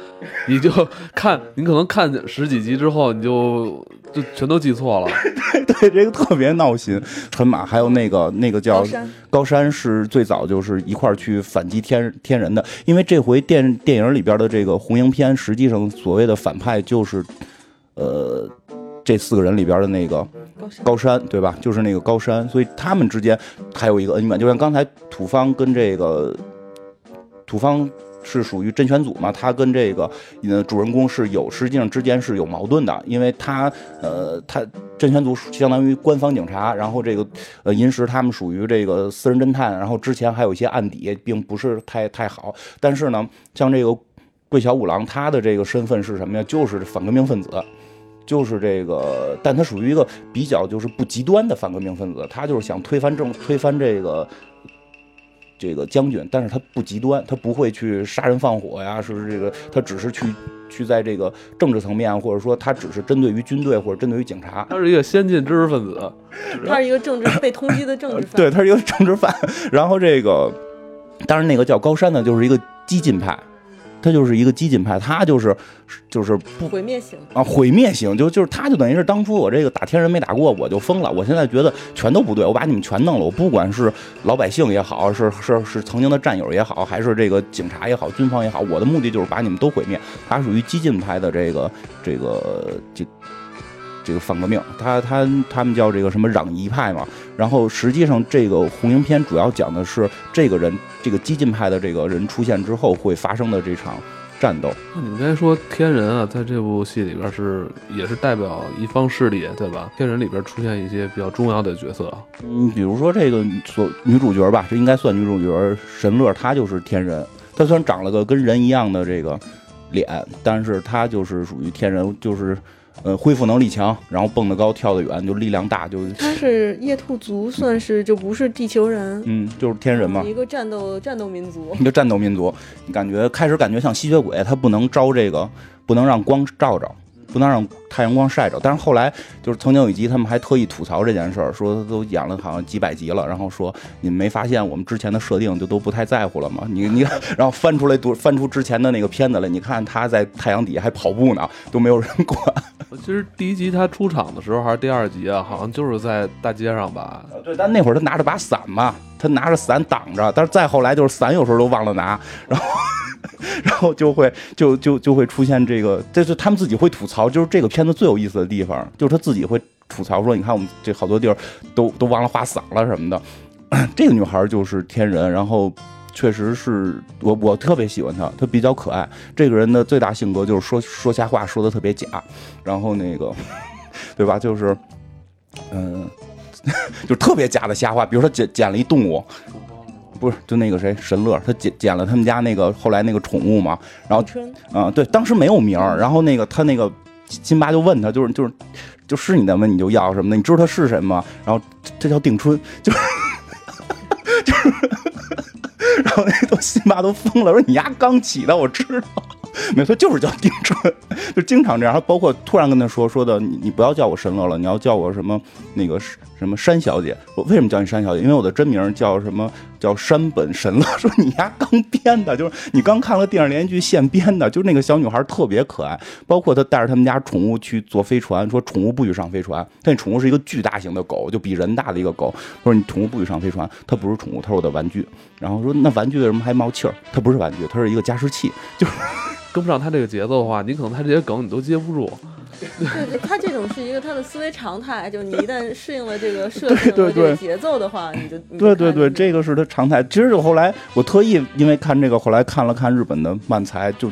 你就 看，你可能看十几集之后，你就就全都记错了。对，这个特别闹心。纯马还有那个那个叫高山，高山是最早就是一块儿去反击天天人的，因为这回电电影里边的这个红缨篇，实际上所谓的反派就是，呃，这四个人里边的那个高山，对吧？就是那个高山，所以他们之间还有一个恩怨，就像刚才土方跟这个土方是属于真选组嘛，他跟这个呃主人公是有实际上之间是有矛盾的，因为他呃他真选组相当于官方警察，然后这个呃银石他们属于这个私人侦探，然后之前还有一些案底，并不是太太好，但是呢，像这个桂小五郎，他的这个身份是什么呀？就是反革命分子。就是这个，但他属于一个比较就是不极端的反革命分子，他就是想推翻政，推翻这个这个将军，但是他不极端，他不会去杀人放火呀，是这个，他只是去去在这个政治层面，或者说他只是针对于军队或者针对于警察，他是一个先进知识分子，他是一个政治被通缉的政治 犯，对，他是一个政治犯。然后这个，当然那个叫高山呢，就是一个激进派。他就是一个激进派，他就是就是不毁灭型啊，毁灭型，就就是他就等于是当初我这个打天人没打过，我就疯了。我现在觉得全都不对，我把你们全弄了。我不管是老百姓也好，是是是曾经的战友也好，还是这个警察也好，军方也好，我的目的就是把你们都毁灭。他属于激进派的这个这个这。这个反革命，他他他们叫这个什么攘夷派嘛。然后实际上这个红缨篇主要讲的是这个人，这个激进派的这个人出现之后会发生的这场战斗。那你们刚才说天人啊，在这部戏里边是也是代表一方势力，对吧？天人里边出现一些比较重要的角色，嗯，比如说这个所女主角吧，这应该算女主角神乐，她就是天人。她虽然长了个跟人一样的这个脸，但是她就是属于天人，就是。呃，恢复能力强，然后蹦得高，跳得远，就力量大，就他是夜兔族，算是就不是地球人，嗯，就是天人嘛，一个战斗战斗民族，一个战斗民族，你感觉开始感觉像吸血鬼，他不能招这个，不能让光照着。不能让太阳光晒着，但是后来就是曾经有一集，他们还特意吐槽这件事儿，说都演了好像几百集了，然后说你们没发现我们之前的设定就都不太在乎了吗？你 你，然后翻出来读翻出之前的那个片子来，你看他在太阳底下还跑步呢，都没有人管。其实第一集他出场的时候还是第二集啊，好像就是在大街上吧？对，但那会儿他拿着把伞嘛，他拿着伞挡着，但是再后来就是伞有时候都忘了拿，然后。然后就会就就就会出现这个，这是他们自己会吐槽，就是这个片子最有意思的地方，就是他自己会吐槽说，你看我们这好多地儿都都忘了画伞了什么的。这个女孩就是天人，然后确实是我我特别喜欢她，她比较可爱。这个人的最大性格就是说说瞎话，说的特别假，然后那个 对吧？就是嗯，就特别假的瞎话，比如说捡捡了一动物。不是，就那个谁，神乐，他捡捡了他们家那个后来那个宠物嘛，然后，嗯，对，当时没有名儿，然后那个他那个辛巴就问他，就是就是就是你的吗？你就要什么的？你知道他是谁吗？然后这叫定春，就是就是，然后那都辛巴都疯了，说你丫刚起的，我知道。没错，就是叫丁春，就经常这样。包括突然跟他说说的，你你不要叫我神乐了，你要叫我什么那个什么山小姐。我为什么叫你山小姐？因为我的真名叫什么叫山本神乐。说你丫刚编的，就是你刚看了电视连续剧现编的。就是那个小女孩特别可爱，包括她带着他们家宠物去坐飞船，说宠物不许上飞船。那宠物是一个巨大型的狗，就比人大的一个狗。说你宠物不许上飞船，它不是宠物，它是我的玩具。然后说那玩具为什么还冒气儿？它不是玩具，它是一个加湿器，就是。跟不上他这个节奏的话，你可能他这些梗你都接不住。对，他这种是一个他的思维常态，就是你一旦适应了这个设这个节奏的话，你就对对对，这个是他常态。其实我后来我特意因为看这个，后来看了看日本的漫才，就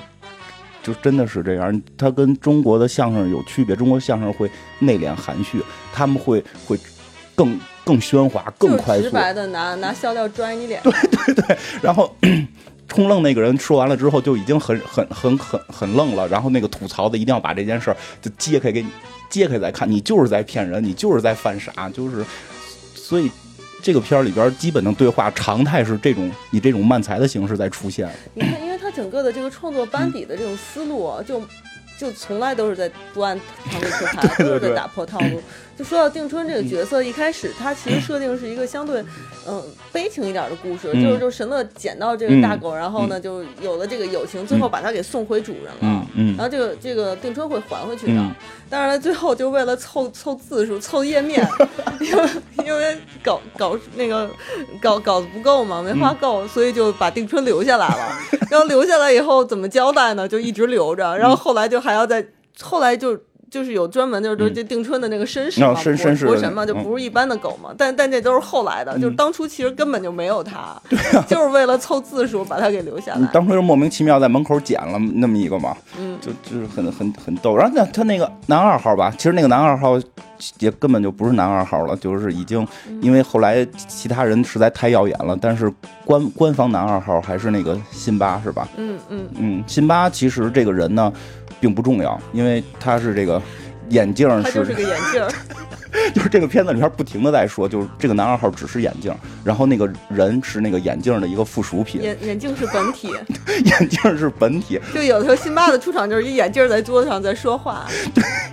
就真的是这样。他跟中国的相声有区别，中国相声会内敛含蓄，他们会会更更喧哗、更快速。直白的拿拿笑料拽你脸。然后冲愣那个人说完了之后，就已经很很很很很愣了。然后那个吐槽的一定要把这件事儿就揭开给你揭开再看，你就是在骗人，你就是在犯傻，就是所以。这个片儿里边基本的对话常态是这种以这种漫才的形式在出现，你看，因为他整个的这个创作班底的这种思路啊，就就从来都是在不按常理出牌，都是 在打破套路。就说到定春这个角色，一开始他其实设定是一个相对嗯、悲情一点的故事，嗯就是就神乐捡到这个大狗，然后呢就有了这个友情，最后把它给送回主人了。然后这个这个定春会还回去的，嗯当然了，最后就为了凑凑字数、凑页面，因为因为稿稿那个稿稿子不够嘛，没画够，所以就把定春留下来了。然后留下来以后怎么交代呢？就一直留着，然后后来就还要再，后来就。就是有专门就是说这定春的那个绅士嘛，哦绅国绅士神嘛，就嗯不是一般的狗嘛。但但这都是后来的，就是当初其实根本就没有它，就是为了凑字数把它给留下来。嗯当初就莫名其妙在门口捡了那么一个嘛，嗯，就就是很很很逗。然后那他那个男二号吧，其实那个男二号也根本就不是男二号了，就是已经因为后来其他人实在太耀眼了，但是官官方男二号还是那个辛巴是吧？嗯嗯，嗯，辛巴其实这个人呢并不重要，因为他是这个眼镜它就是个眼镜。就是这个片子里边不停的在说，就是这个男二号只是眼镜，然后那个人是那个眼镜的一个附属品，眼眼镜是本体，眼镜是本体。就有的时候辛巴的出场就是一眼镜在桌子上在说话，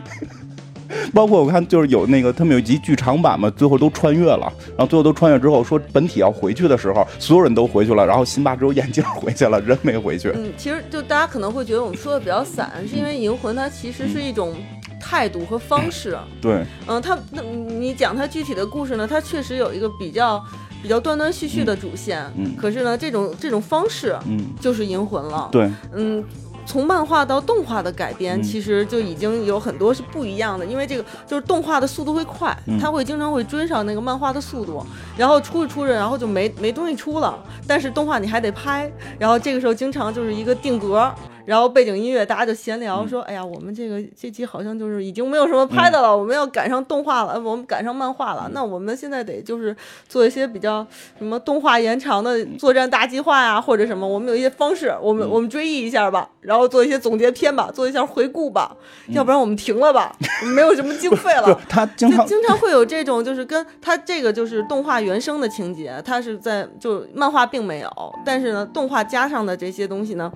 包括我看就是有那个他们有一集剧场版嘛，最后都穿越了，然后最后都穿越之后说本体要回去的时候，所有人都回去了，然后辛巴只有眼镜回去了，人没回去。嗯，其实就大家可能会觉得我们说的比较散，是因为银魂它其实是一种态度和方式。对，嗯，它那你讲它具体的故事呢，它确实有一个比较比较断断续续的主线，嗯可是呢，这种这种方式嗯，就是银魂了。对，嗯。从漫画到动画的改编，嗯。其实就已经有很多是不一样的，因为这个就是动画的速度会快，嗯。它会经常会追上那个漫画的速度，然后出着出着，然后就没没东西出了，但是动画你还得拍，然后这个时候经常就是一个定格，然后背景音乐大家就闲聊说，哎呀，我们这个这集好像就是已经没有什么拍的了，我们要赶上动画了，呃我们赶上漫画了，那我们现在得就是做一些比较什么动画延长的作战大计划呀、或者什么，我们有一些方式，我们我们追忆一下吧，然后做一些总结篇吧，做一下回顾吧，要不然我们停了吧，没有什么经费了。他经常就经常会有这种，就是跟他这个就是动画原生的情节，他是在就漫画并没有，但是呢，动画加上的这些东西呢，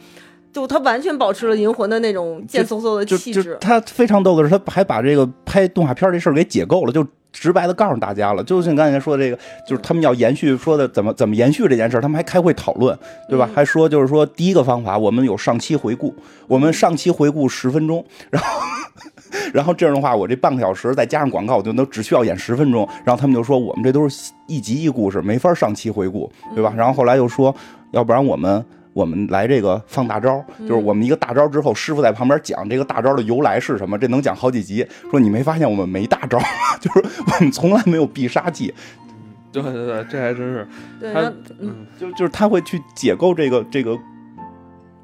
就他完全保持了银魂的那种贱嗖嗖的气质。他非常逗的是，他还把这个拍动画片这事儿给解构了，就直白的告诉大家了。就像刚才说的这个，就是他们要延续说的怎么怎么延续这件事儿，他们还开会讨论，对吧？嗯还说就是说第一个方法，我们有上期回顾，我们上期回顾十分钟，然后。然后这样的话，我这半个小时再加上广告，我就能只需要演十分钟。然后他们就说，我们这都是一集一故事，没法上期回顾，对吧？然后后来又说，要不然我们我们来这个放大招，就是我们一个大招之后，师傅在旁边讲这个大招的由来是什么，这能讲好几集。说你没发现我们没大招吗？就是我们从来没有必杀技，对对对，这还真是对，他嗯，就就是他会去解构这个这个。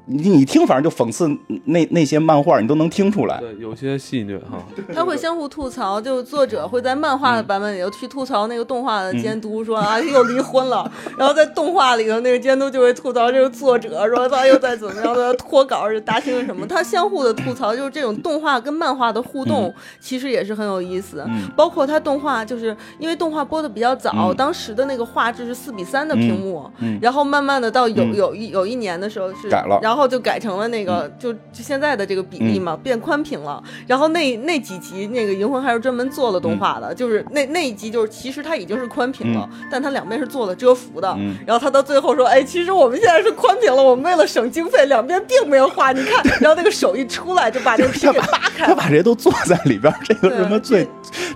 你你听，反正就讽刺那那些漫画，你都能听出来。对有些戏虐哈。他会相互吐槽，就作者会在漫画的版本里头去吐槽那个动画的监督，说 啊又离婚了，然后在动画里头那个监督就会吐槽这个作者，说他又在怎么样的脱稿儿大厅什么，他相互的吐槽，就是这种动画跟漫画的互动，其实也是很有意思。嗯。包括他动画，就是因为动画播的比较早，嗯。当时的那个画质是四比三的屏幕，嗯。然后慢慢的到有嗯。有一有一年的时候是改了。嗯然后就改成了那个、就就现在的这个比例嘛，变宽屏了。然后那那几集那个银魂还是专门做了动画的，就是那那一集就是其实它已经是宽屏了，但它两边是做了遮幅的。嗯然后他到最后说，哎，其实我们现在是宽屏了，我们为了省经费，两边并没有画，你看，然后那个手一出来就把这个皮给扒开了。他把这些都做在里边，这个什么最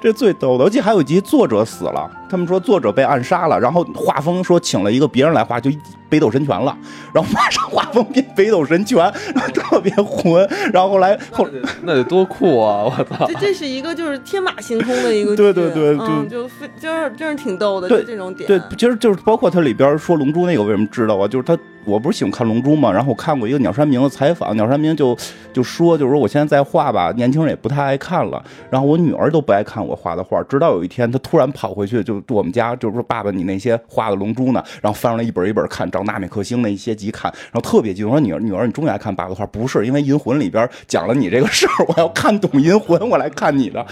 这最逗的？而且还有一集作者死了，他们说作者被暗杀了，然后画风说请了一个别人来画，就北斗神拳了，然后马上画风变北北斗神拳，特别混。然后后来后那得多酷啊！我操，这这是一个就是天马行空的一个对，对对就就非就是真是挺逗的，就这种点。对，其实就是包括它里边说龙珠那个，为什么知道啊？就是他，我不是喜欢看龙珠嘛，然后我看过一个鸟山明的采访，鸟山明就就说，就是说我现在在画吧，年轻人也不太爱看了，然后我女儿都不爱看我画的画，直到有一天，她突然跑回去，就我们家就是说爸爸，你那些画的龙珠呢？然后翻出来一本一本看，找纳美克星那一些集看，然后特别激动，说女女儿，你终于爱看爸爸的画？不是，因为银魂里边讲了你这个事儿，我要看懂银魂，我来看你的，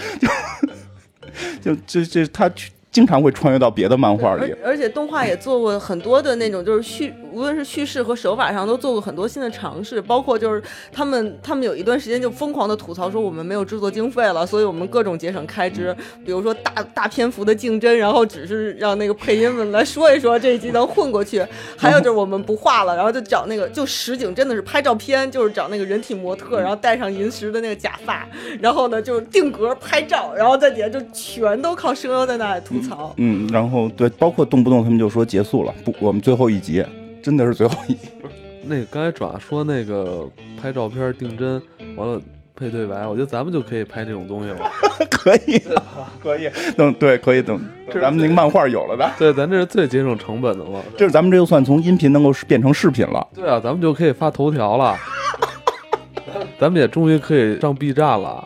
就就就这他。经常会穿越到别的漫画里而，且动画也做过很多的那种，就是续，无论是叙事和手法上都做过很多新的尝试，包括就是他们他们有一段时间就疯狂的吐槽说我们没有制作经费了，所以我们各种节省开支，比如说大大篇幅的竞争，然后只是让那个配音们来说一说这一集能混过去，还有就是我们不画了，然后就找那个就实景真的是拍照片，就是找那个人体模特，然后戴上银石的那个假发，然后呢就是定格拍照，然后在底下就全都靠声优在那里吐槽。嗯，然后对，包括动不动他们就说结束了，不，我们最后一集真的是最后一集。那个刚才爪说那个拍照片定帧，完了配对白，我觉得咱们就可以拍这种东西了。可以，可以，等对，可以等，咱们那个漫画有了的，对，咱这是最节省成本的了。这是咱们这就算从音频能够变成视频了。对啊，咱们就可以发头条了。咱们也终于可以上 B 站了，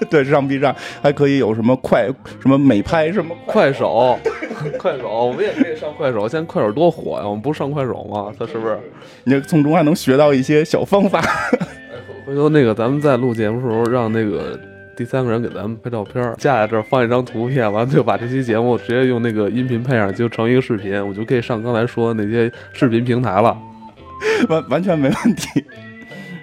对，上 B 站还可以有什么快什么美拍什么快手，快手，我们也可以上快手。现在快手多火呀，我们不是上快手吗？他是不是？你从中还能学到一些小方法。回头那个咱们在录节目的时候，让那个第三个人给咱们拍照片，架在这儿放一张图片，完了就把这期节目直接用那个音频配上，就成一个视频，我就可以上刚才说的那些视频平台了。完完全没问题。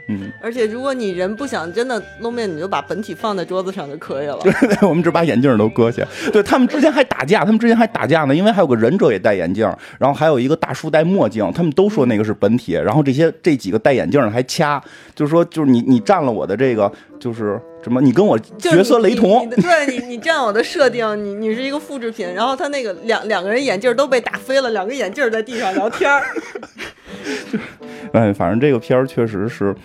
嗯，而且如果你人不想真的露面，你就把本体放在桌子上就可以了。对 对，我们只把眼镜都搁下。对他们之前还打架，他们之前还打架呢，因为还有个忍者也戴眼镜，然后还有一个大叔戴墨镜，他们都说那个是本体，然后这些这几个戴眼镜的还掐，就是说就是你你占了我的这个就是什么，你跟我角色雷你同你，对你你占我的设定，你你是一个复制品。然后他那个两两个人眼镜都被打飞了，两个眼镜在地上聊天儿。哎，反正这个片儿确实是，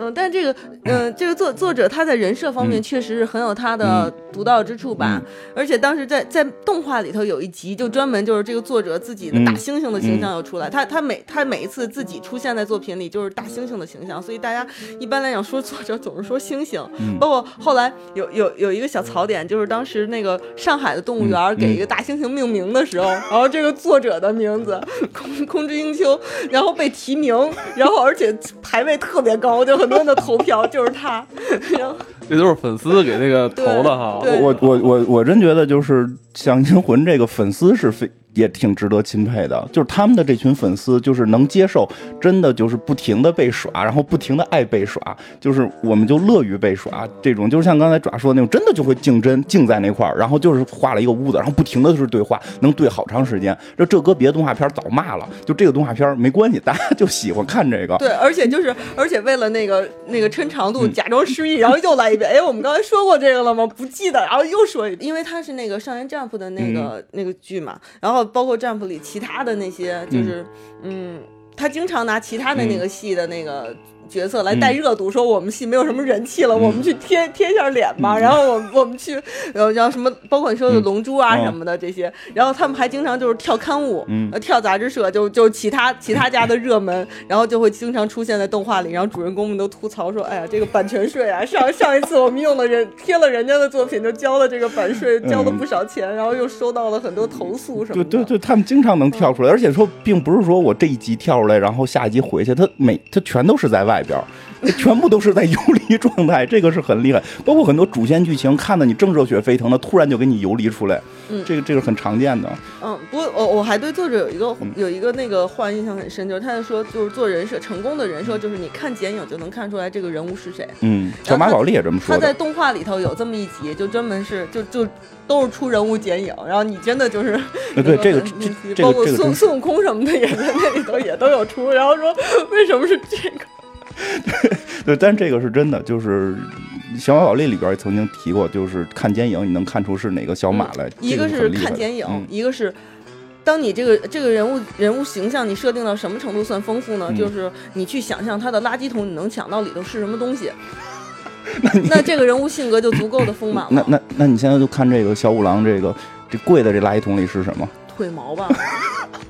嗯，但是这个，嗯、这个作作者他在人设方面嗯确实是很有他的独到之处吧。而且当时在在动画里头有一集，就专门就是这个作者自己的大嗯猩猩的形象又出来。他他每他每一次自己出现在作品里就是大猩猩的形象，所以大家一般来讲说作者总是说猩猩。嗯包括后来有有有一个小槽点，就是当时那个上海的动物园嗯给一个大猩猩命名的时候，然后这个作者的名字空空之英秋，然后被提名，然后而且排位特别高，就很多人的投票就是他，这都是粉丝给那个投的哈。对。我我我我真觉得就是像银魂这个粉丝是非也挺值得钦佩的，就是他们的这群粉丝就是能接受，真的就是不停的被耍，然后不停的爱被耍，就是我们就乐于被耍这种，就是像刚才爪说的那种，真的就会竞争竞在那块儿，然后就是画了一个屋子，然后不停的就是对话，能对好长时间。这这搁别的动画片早骂了，就这个动画片没关系，大家就喜欢看这个。对，而且就是而且为了那个那个抻长度，嗯假装失忆，然后又来一遍。哎，我们刚才说过这个了吗？不记得，然后又说一遍，因为它是那个少年 Jump 的那个、那个剧嘛，然后包括 Jump 里其他的那些，就是嗯他经常拿其他的那个戏的那个。角色来带热度，说我们戏没有什么人气了，我们去贴贴一下脸吧。然后我我们去，然后什么，包括你说的龙珠啊嗯。什么的这些，然后他们还经常就是跳刊物，嗯。呃，跳杂志社，就就其他其他家的热门，然后就会经常出现在动画里，然后主人公们都吐槽说，哎呀，这个版权税啊，上上一次我们用了人贴了人家的作品，就交了这个版税，交了不少钱，然后又收到了很多投诉什么的。对对对，他们经常能跳出来，而且说并不是说我这一集跳出来，然后下一集回去，他每他全都是在外边儿，全部都是在游离状态，这个是很厉害。包括很多主线剧情，看得你正热血沸腾的，突然就给你游离出来，嗯这个这个很常见的。嗯，不过我我还对作者有一个嗯有一个那个话印象很深，就是他就说，就是做人设成功的人设，就是你看剪影就能看出来这个人物是谁。嗯，小马宝莉也这么说。他在动画里头有这么一集，就专门是就就都是出人物剪影，然后你真的就是呃对这个这很包括孙孙悟空什么的也在那里头也都有出，然后说为什么是这个？对，但这个是真的，就是小马宝莉里边曾经提过，就是看剪影你能看出是哪个小马来。一个是看剪影，嗯一个是当你这个这个人物人物形象你设定到什么程度算丰富呢？嗯就是你去想象他的垃圾桶你能抢到里头是什么东西，那那这个人物性格就足够的丰满了。那那那你现在就看这个小五郎这个这跪在这垃圾桶里是什么？腿毛吧，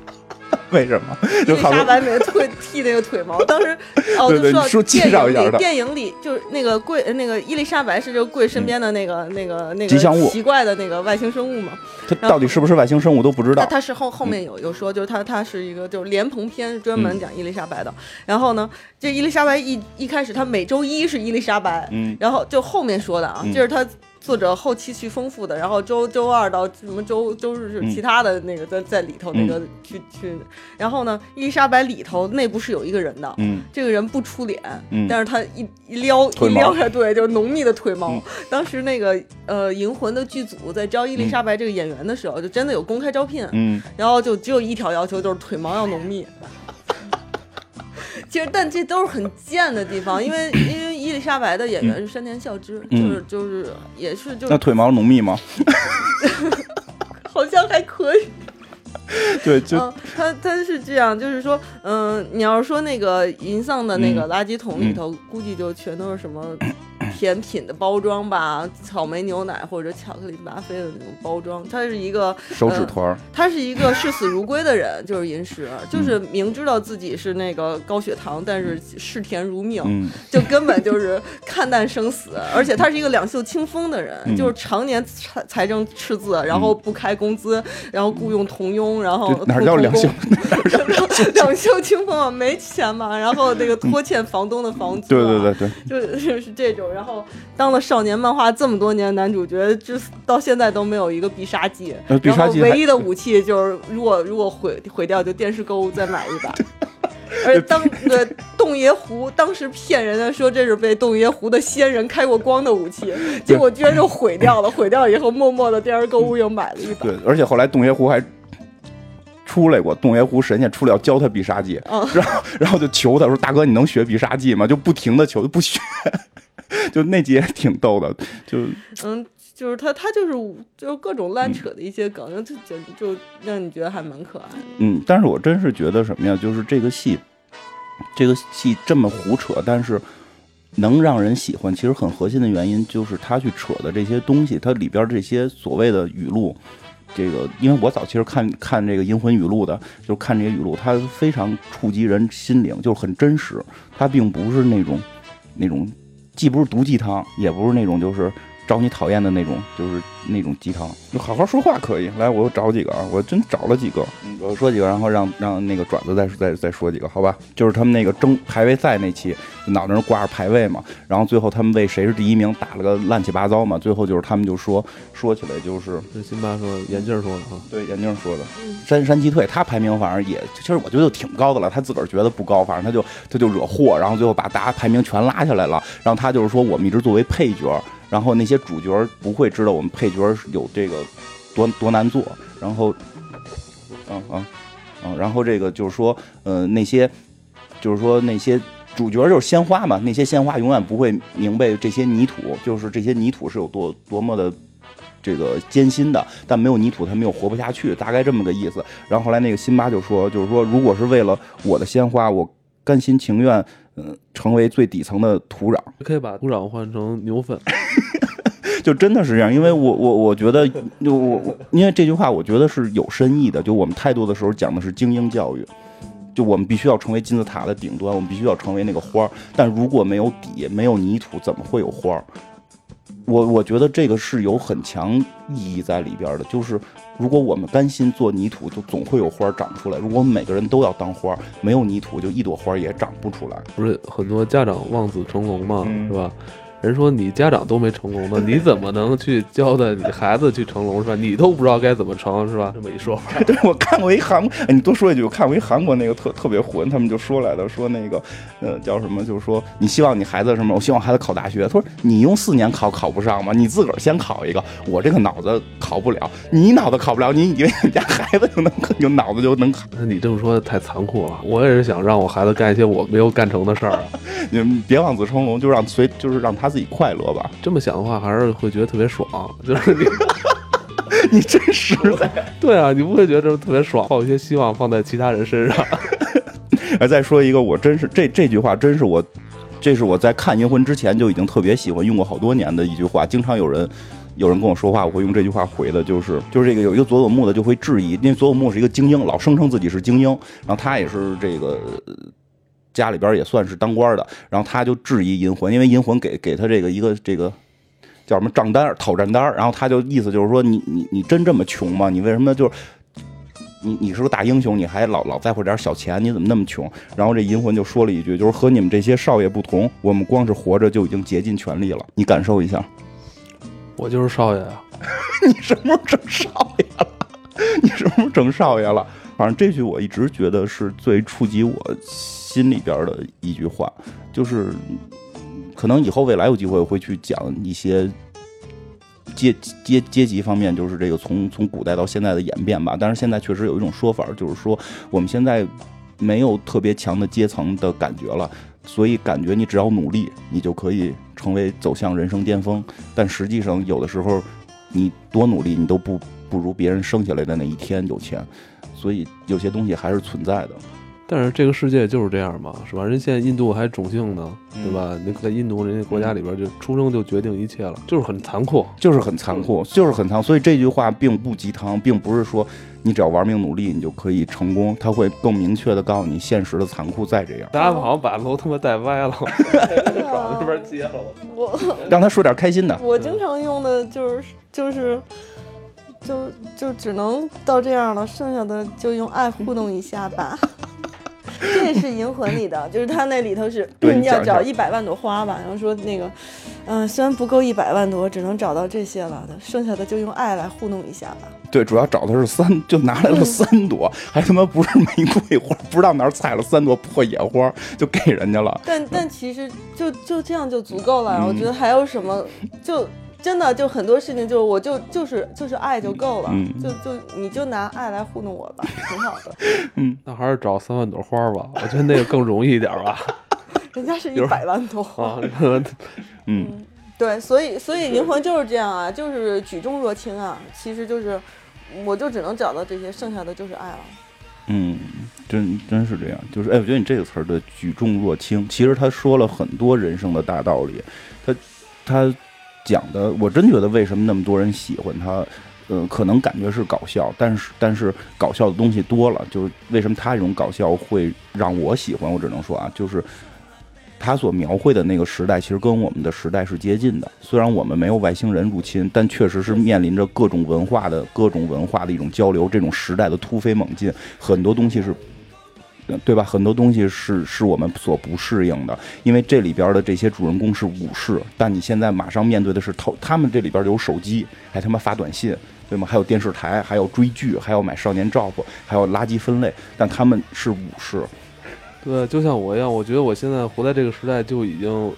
为什么？伊丽莎白每次会剃那个腿毛。当时 哦，对就说对你说介电影里，绍一下她电影里就是那个贵那个伊丽莎白是这个贵身边的那个、那个那个吉祥物奇怪的那个外星生物嘛。它到底是不是外星生物都不知道。那他是后后面有有说，就是他他是一个就是莲蓬篇，专门讲伊丽莎白的。然后呢，这伊丽莎白一一开始他每周一是伊丽莎白，嗯然后就后面说的啊，嗯这是他作者后期去丰富的。然后周周二到什么周周日是嗯其他的那个在在里头那个去去。然后呢，伊丽莎白里头内部是有一个人的，嗯这个人不出脸，嗯但是他一一撩一撩开，对，就是浓密的腿毛。嗯当时那个呃《银魂》的剧组在招伊丽莎白这个演员的时候，就真的有公开招聘，嗯然后就只有一条要求，就是腿毛要浓密。其实，但这都是很贱的地方，因为因为伊丽莎白的演员是山田孝之，嗯就是就是也是就是那腿毛浓密吗？好像还可以。对，就嗯，他他是这样，就是说，嗯、你要是说那个银丧的那个垃圾桶里头，估计就全都是什么甜品的包装吧，草莓牛奶或者巧克力巴菲的那种包装。他是一个手指团儿。他是一个视死如归的人，就是银石，就是明知道自己是那个高血糖，但是视甜如命，嗯就根本就是看淡生死。而且他是一个两袖清风的人，嗯就是常年财财政赤字，然后不开工资，然后雇佣童佣，然后哪儿叫两袖？两袖清风啊，没钱嘛，然后那个拖欠房东的房租、对啊，对对对，就就是这种，然后当了少年漫画这么多年，男主角就到现在都没有一个必杀技，呃必杀技还然后唯一的武器就是如果如果毁毁掉，就电视购物再买一把。而当 那个洞爷湖当时骗人的说这是被洞爷湖的仙人开过光的武器，结果居然就毁掉了。毁掉以后，默默的电视购物又买了一把。对，而且后来洞爷湖还出来过，洞爷湖神仙出来要教他必杀技，嗯然后然后就求他说：“大哥，你能学必杀技吗？”就不停的求，就不学，就那集也挺逗的，就嗯，就是他他就是就是各种乱扯的一些梗，就就就让你觉得还蛮可爱的。嗯，但是我真是觉得什么呀，就是这个戏，这个戏这么胡扯，但是能让人喜欢，其实很核心的原因就是他去扯的这些东西，它里边这些所谓的语录。这个，因为我早期是看看这个《银魂》语录的，就是看这些语录，它非常触及人心灵，就是很真实。它并不是那种那种，既不是毒鸡汤，也不是那种就是招你讨厌的那种，就是那种鸡汤。就好好说话可以。来，我又找几个啊，我真找了几个。嗯，我说几个，然后让让那个爪子再再再说几个，好吧？就是他们那个争排位赛那期，就脑袋上挂着排位嘛，然后最后他们为谁是第一名打了个乱七八糟嘛，最后就是他们就说说起来就是这辛巴说眼镜说的啊，对眼镜说的嗯山山鸡退，他排名反正也其实我觉得就挺高的了，他自个儿觉得不高，反正他就他就惹祸，然后最后把大家排名全拉下来了，然后他就是说我们一直作为配角，然后那些主角不会知道我们配角有这个多多难做，然后，嗯嗯嗯，然后这个就是说，呃，那些就是说那些主角就是鲜花嘛，那些鲜花永远不会明白这些泥土，就是这些泥土是有多多么的。这个艰辛的，但没有泥土，他们又活不下去，大概这么个意思。然后后来那个辛巴就说，就是说，如果是为了我的鲜花，我甘心情愿，嗯、成为最底层的土壤。可以把土壤换成牛粪，就真的是这样，因为我我我觉得，就我我因为这句话，我觉得是有深意的。就我们太多的时候讲的是精英教育，就我们必须要成为金字塔的顶端，我们必须要成为那个花儿。但如果没有底，没有泥土，怎么会有花儿？我我觉得这个是有很强意义在里边的，就是如果我们甘心做泥土，就总会有花儿长出来。如果我们每个人都要当花儿，没有泥土，就一朵花儿也长不出来。不是很多家长望子成龙嘛，嗯是吧？人说你家长都没成龙呢，你怎么能去教的你孩子去成龙是吧？你都不知道该怎么成是吧？这么一说法，对，我看过一韩你多说一句，我看过一韩国那个特特别混，他们就说来的，说那个，呃，叫什么？就是说你希望你孩子什么？我希望孩子考大学。他说你用四年考考不上吗？你自个儿先考一个。我这个脑子考不了，你脑子考不了，你以为你家孩子就能有脑子就能考？那你这么说太残酷了。我也是想让我孩子干一些我没有干成的事儿啊。你们别望子成龙，就让随就是让他自己快乐吧。这么想的话，还是会觉得特别爽。就是你 你真实在。对啊，你不会觉得这特别爽，抱一些希望放在其他人身上。哎，再说一个，我真是这这句话真是我，这是我在看《银魂》之前就已经特别喜欢，用过好多年的一句话。经常有人有人跟我说话，我会用这句话回的，就是就是这个有一个佐佐木的就会质疑，因为佐佐木是一个精英，老声称自己是精英，然后他也是这个家里边也算是当官的，然后他就质疑银魂，因为银魂给给他这个一个这个叫什么账单讨账单，然后他就意思就是说你你你真这么穷吗？你为什么就是？你你是个大英雄，你还老老在乎点小钱，你怎么那么穷？然后这银魂就说了一句，就是和你们这些少爷不同，我们光是活着就已经竭尽全力了。你感受一下，我就是少爷啊！你什么时候成少爷了？你什么时候成少爷了？反正这句我一直觉得是最触及我心里边的一句话，就是可能以后未来有机会会去讲一些。阶阶阶级方面，就是这个从从古代到现在的演变吧。但是现在确实有一种说法，就是说我们现在没有特别强的阶层的感觉了，所以感觉你只要努力，你就可以成为走向人生巅峰。但实际上，有的时候你多努力，你都不不如别人生下来的那一天有钱。所以有些东西还是存在的。但是这个世界就是这样嘛，是吧？人现在印度还种姓呢，对吧？那在印度人家国家里边，就出生就决定一切了，就是很残酷，就是很残酷，就是很残。所以这句话并不鸡汤，并不是说你只要玩命努力，你就可以成功。他会更明确的告诉你，现实的残酷在这样。大家好像把楼他妈带歪了，往这边接了。我让他说点开心的。我经常用的就是就是就就只能到这样了，剩下的就用爱互动一下吧。这是银魂里的，就是他那里头是要找一百万朵花吧，然后说那个，嗯，虽然不够一百万朵，只能找到这些了，剩下的就用爱来糊弄一下吧。对，主要找的是三，就拿来了三朵，还他妈不是玫瑰花，不知道哪儿采了三朵破野花，就给人家了。但但其实就就这样就足够了，我觉得还有什么就。真的就很多事情，就是我就就是就是爱就够了，就就你就拿爱来糊弄我吧，挺好的。嗯，那还是找三万朵花吧，我觉得那个更容易一点吧。人家是一百万朵花。嗯，对，所以所以灵魂就是这样啊，就是举重若轻啊。其实就是，我就只能找到这些，剩下的就是爱了。嗯，真真是这样，就是哎，我觉得你这个词儿的举重若轻，其实他说了很多人生的大道理，他他。讲的我真觉得为什么那么多人喜欢他，呃，可能感觉是搞笑，但是但是搞笑的东西多了，就是为什么他这种搞笑会让我喜欢？我只能说啊，就是他所描绘的那个时代，其实跟我们的时代是接近的。虽然我们没有外星人入侵，但确实是面临着各种文化的各种文化的一种交流，这种时代的突飞猛进，很多东西是。对吧？很多东西是是我们所不适应的，因为这里边的这些主人公是武士，但你现在马上面对的是他，他们这里边有手机，还他妈发短信，对吗？还有电视台，还有追剧，还要买少年 Jump，还有垃圾分类，但他们是武士。对，就像我一样，我觉得我现在活在这个时代就已经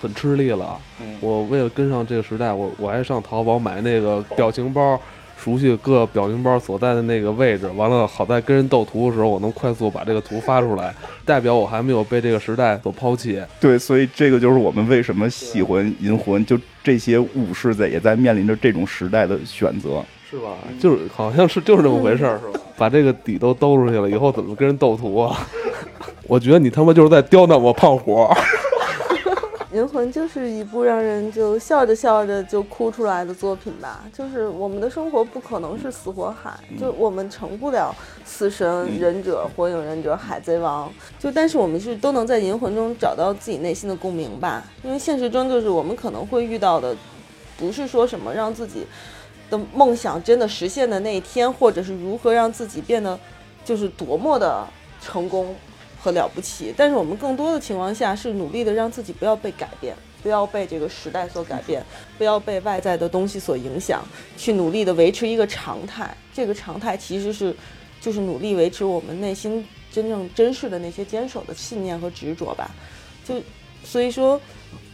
很吃力了。我为了跟上这个时代，我我还上淘宝买那个表情包。熟悉各表情包所在的那个位置，完了，好在跟人斗图的时候，我能快速把这个图发出来，代表我还没有被这个时代所抛弃。对，所以这个就是我们为什么喜欢银魂，就这些武士在也在面临着这种时代的选择，是吧？就是好像是就是这么回事儿，是吧？把这个底都兜出去了，以后怎么跟人斗图啊？我觉得你他妈就是在刁难我胖虎。银魂就是一部让人就笑着笑着就哭出来的作品吧。就是我们的生活不可能是死火海，就我们成不了死神、忍者、火影忍者、海贼王。就但是我们是都能在银魂中找到自己内心的共鸣吧。因为现实中就是我们可能会遇到的，不是说什么让自己的梦想真的实现的那一天，或者是如何让自己变得就是多么的成功。和了不起，但是我们更多的情况下是努力的让自己不要被改变，不要被这个时代所改变，不要被外在的东西所影响，去努力的维持一个常态。这个常态其实是，就是努力维持我们内心真正真实的那些坚守的信念和执着吧。就所以说，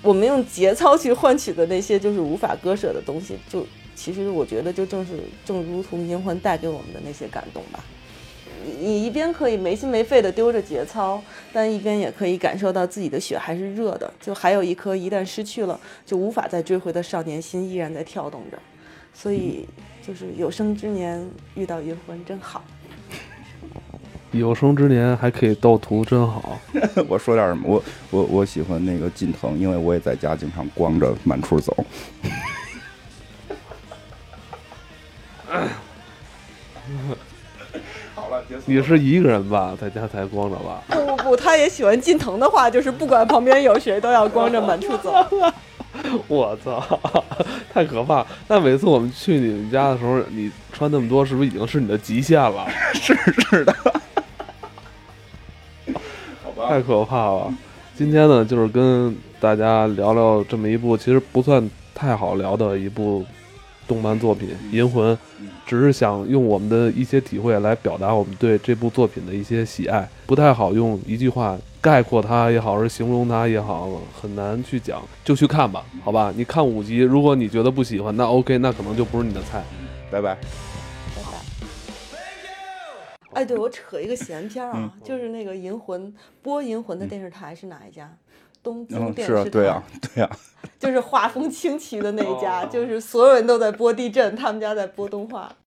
我们用节操去换取的那些就是无法割舍的东西，就其实我觉得就正是正如同银魂带给我们的那些感动吧。你一边可以没心没肺的丢着节操，但一边也可以感受到自己的血还是热的，就还有一颗一旦失去了就无法再追回的少年心依然在跳动着。所以就是有生之年遇到银魂真好。有生之年还可以斗图，真好。我说点什么？我我我喜欢那个近藤，因为我也在家经常光着满处走。你是一个人吧，在家才光着吧？不不不，他也喜欢近藤的话，就是不管旁边有谁，都要光着满处走。我操，太可怕！那每次我们去你们家的时候，你穿那么多，是不是已经是你的极限了？是是的。好吧。太可怕了！今天呢，就是跟大家聊聊这么一部其实不算太好聊的一部动漫作品《银魂》，只是想用我们的一些体会来表达我们对这部作品的一些喜爱，不太好用一句话概括它也好，是形容它也好，很难去讲，就去看吧，好吧？你看五集，如果你觉得不喜欢，那 OK，那可能就不是你的菜。拜拜。拜拜。哎，对，我扯一个闲篇啊，就是那个《银魂》播《银魂》的电视台是哪一家？东京电视台。是，对呀，对呀。就是画风清奇的那一家，就是所有人都在播地震，他们家在播动画。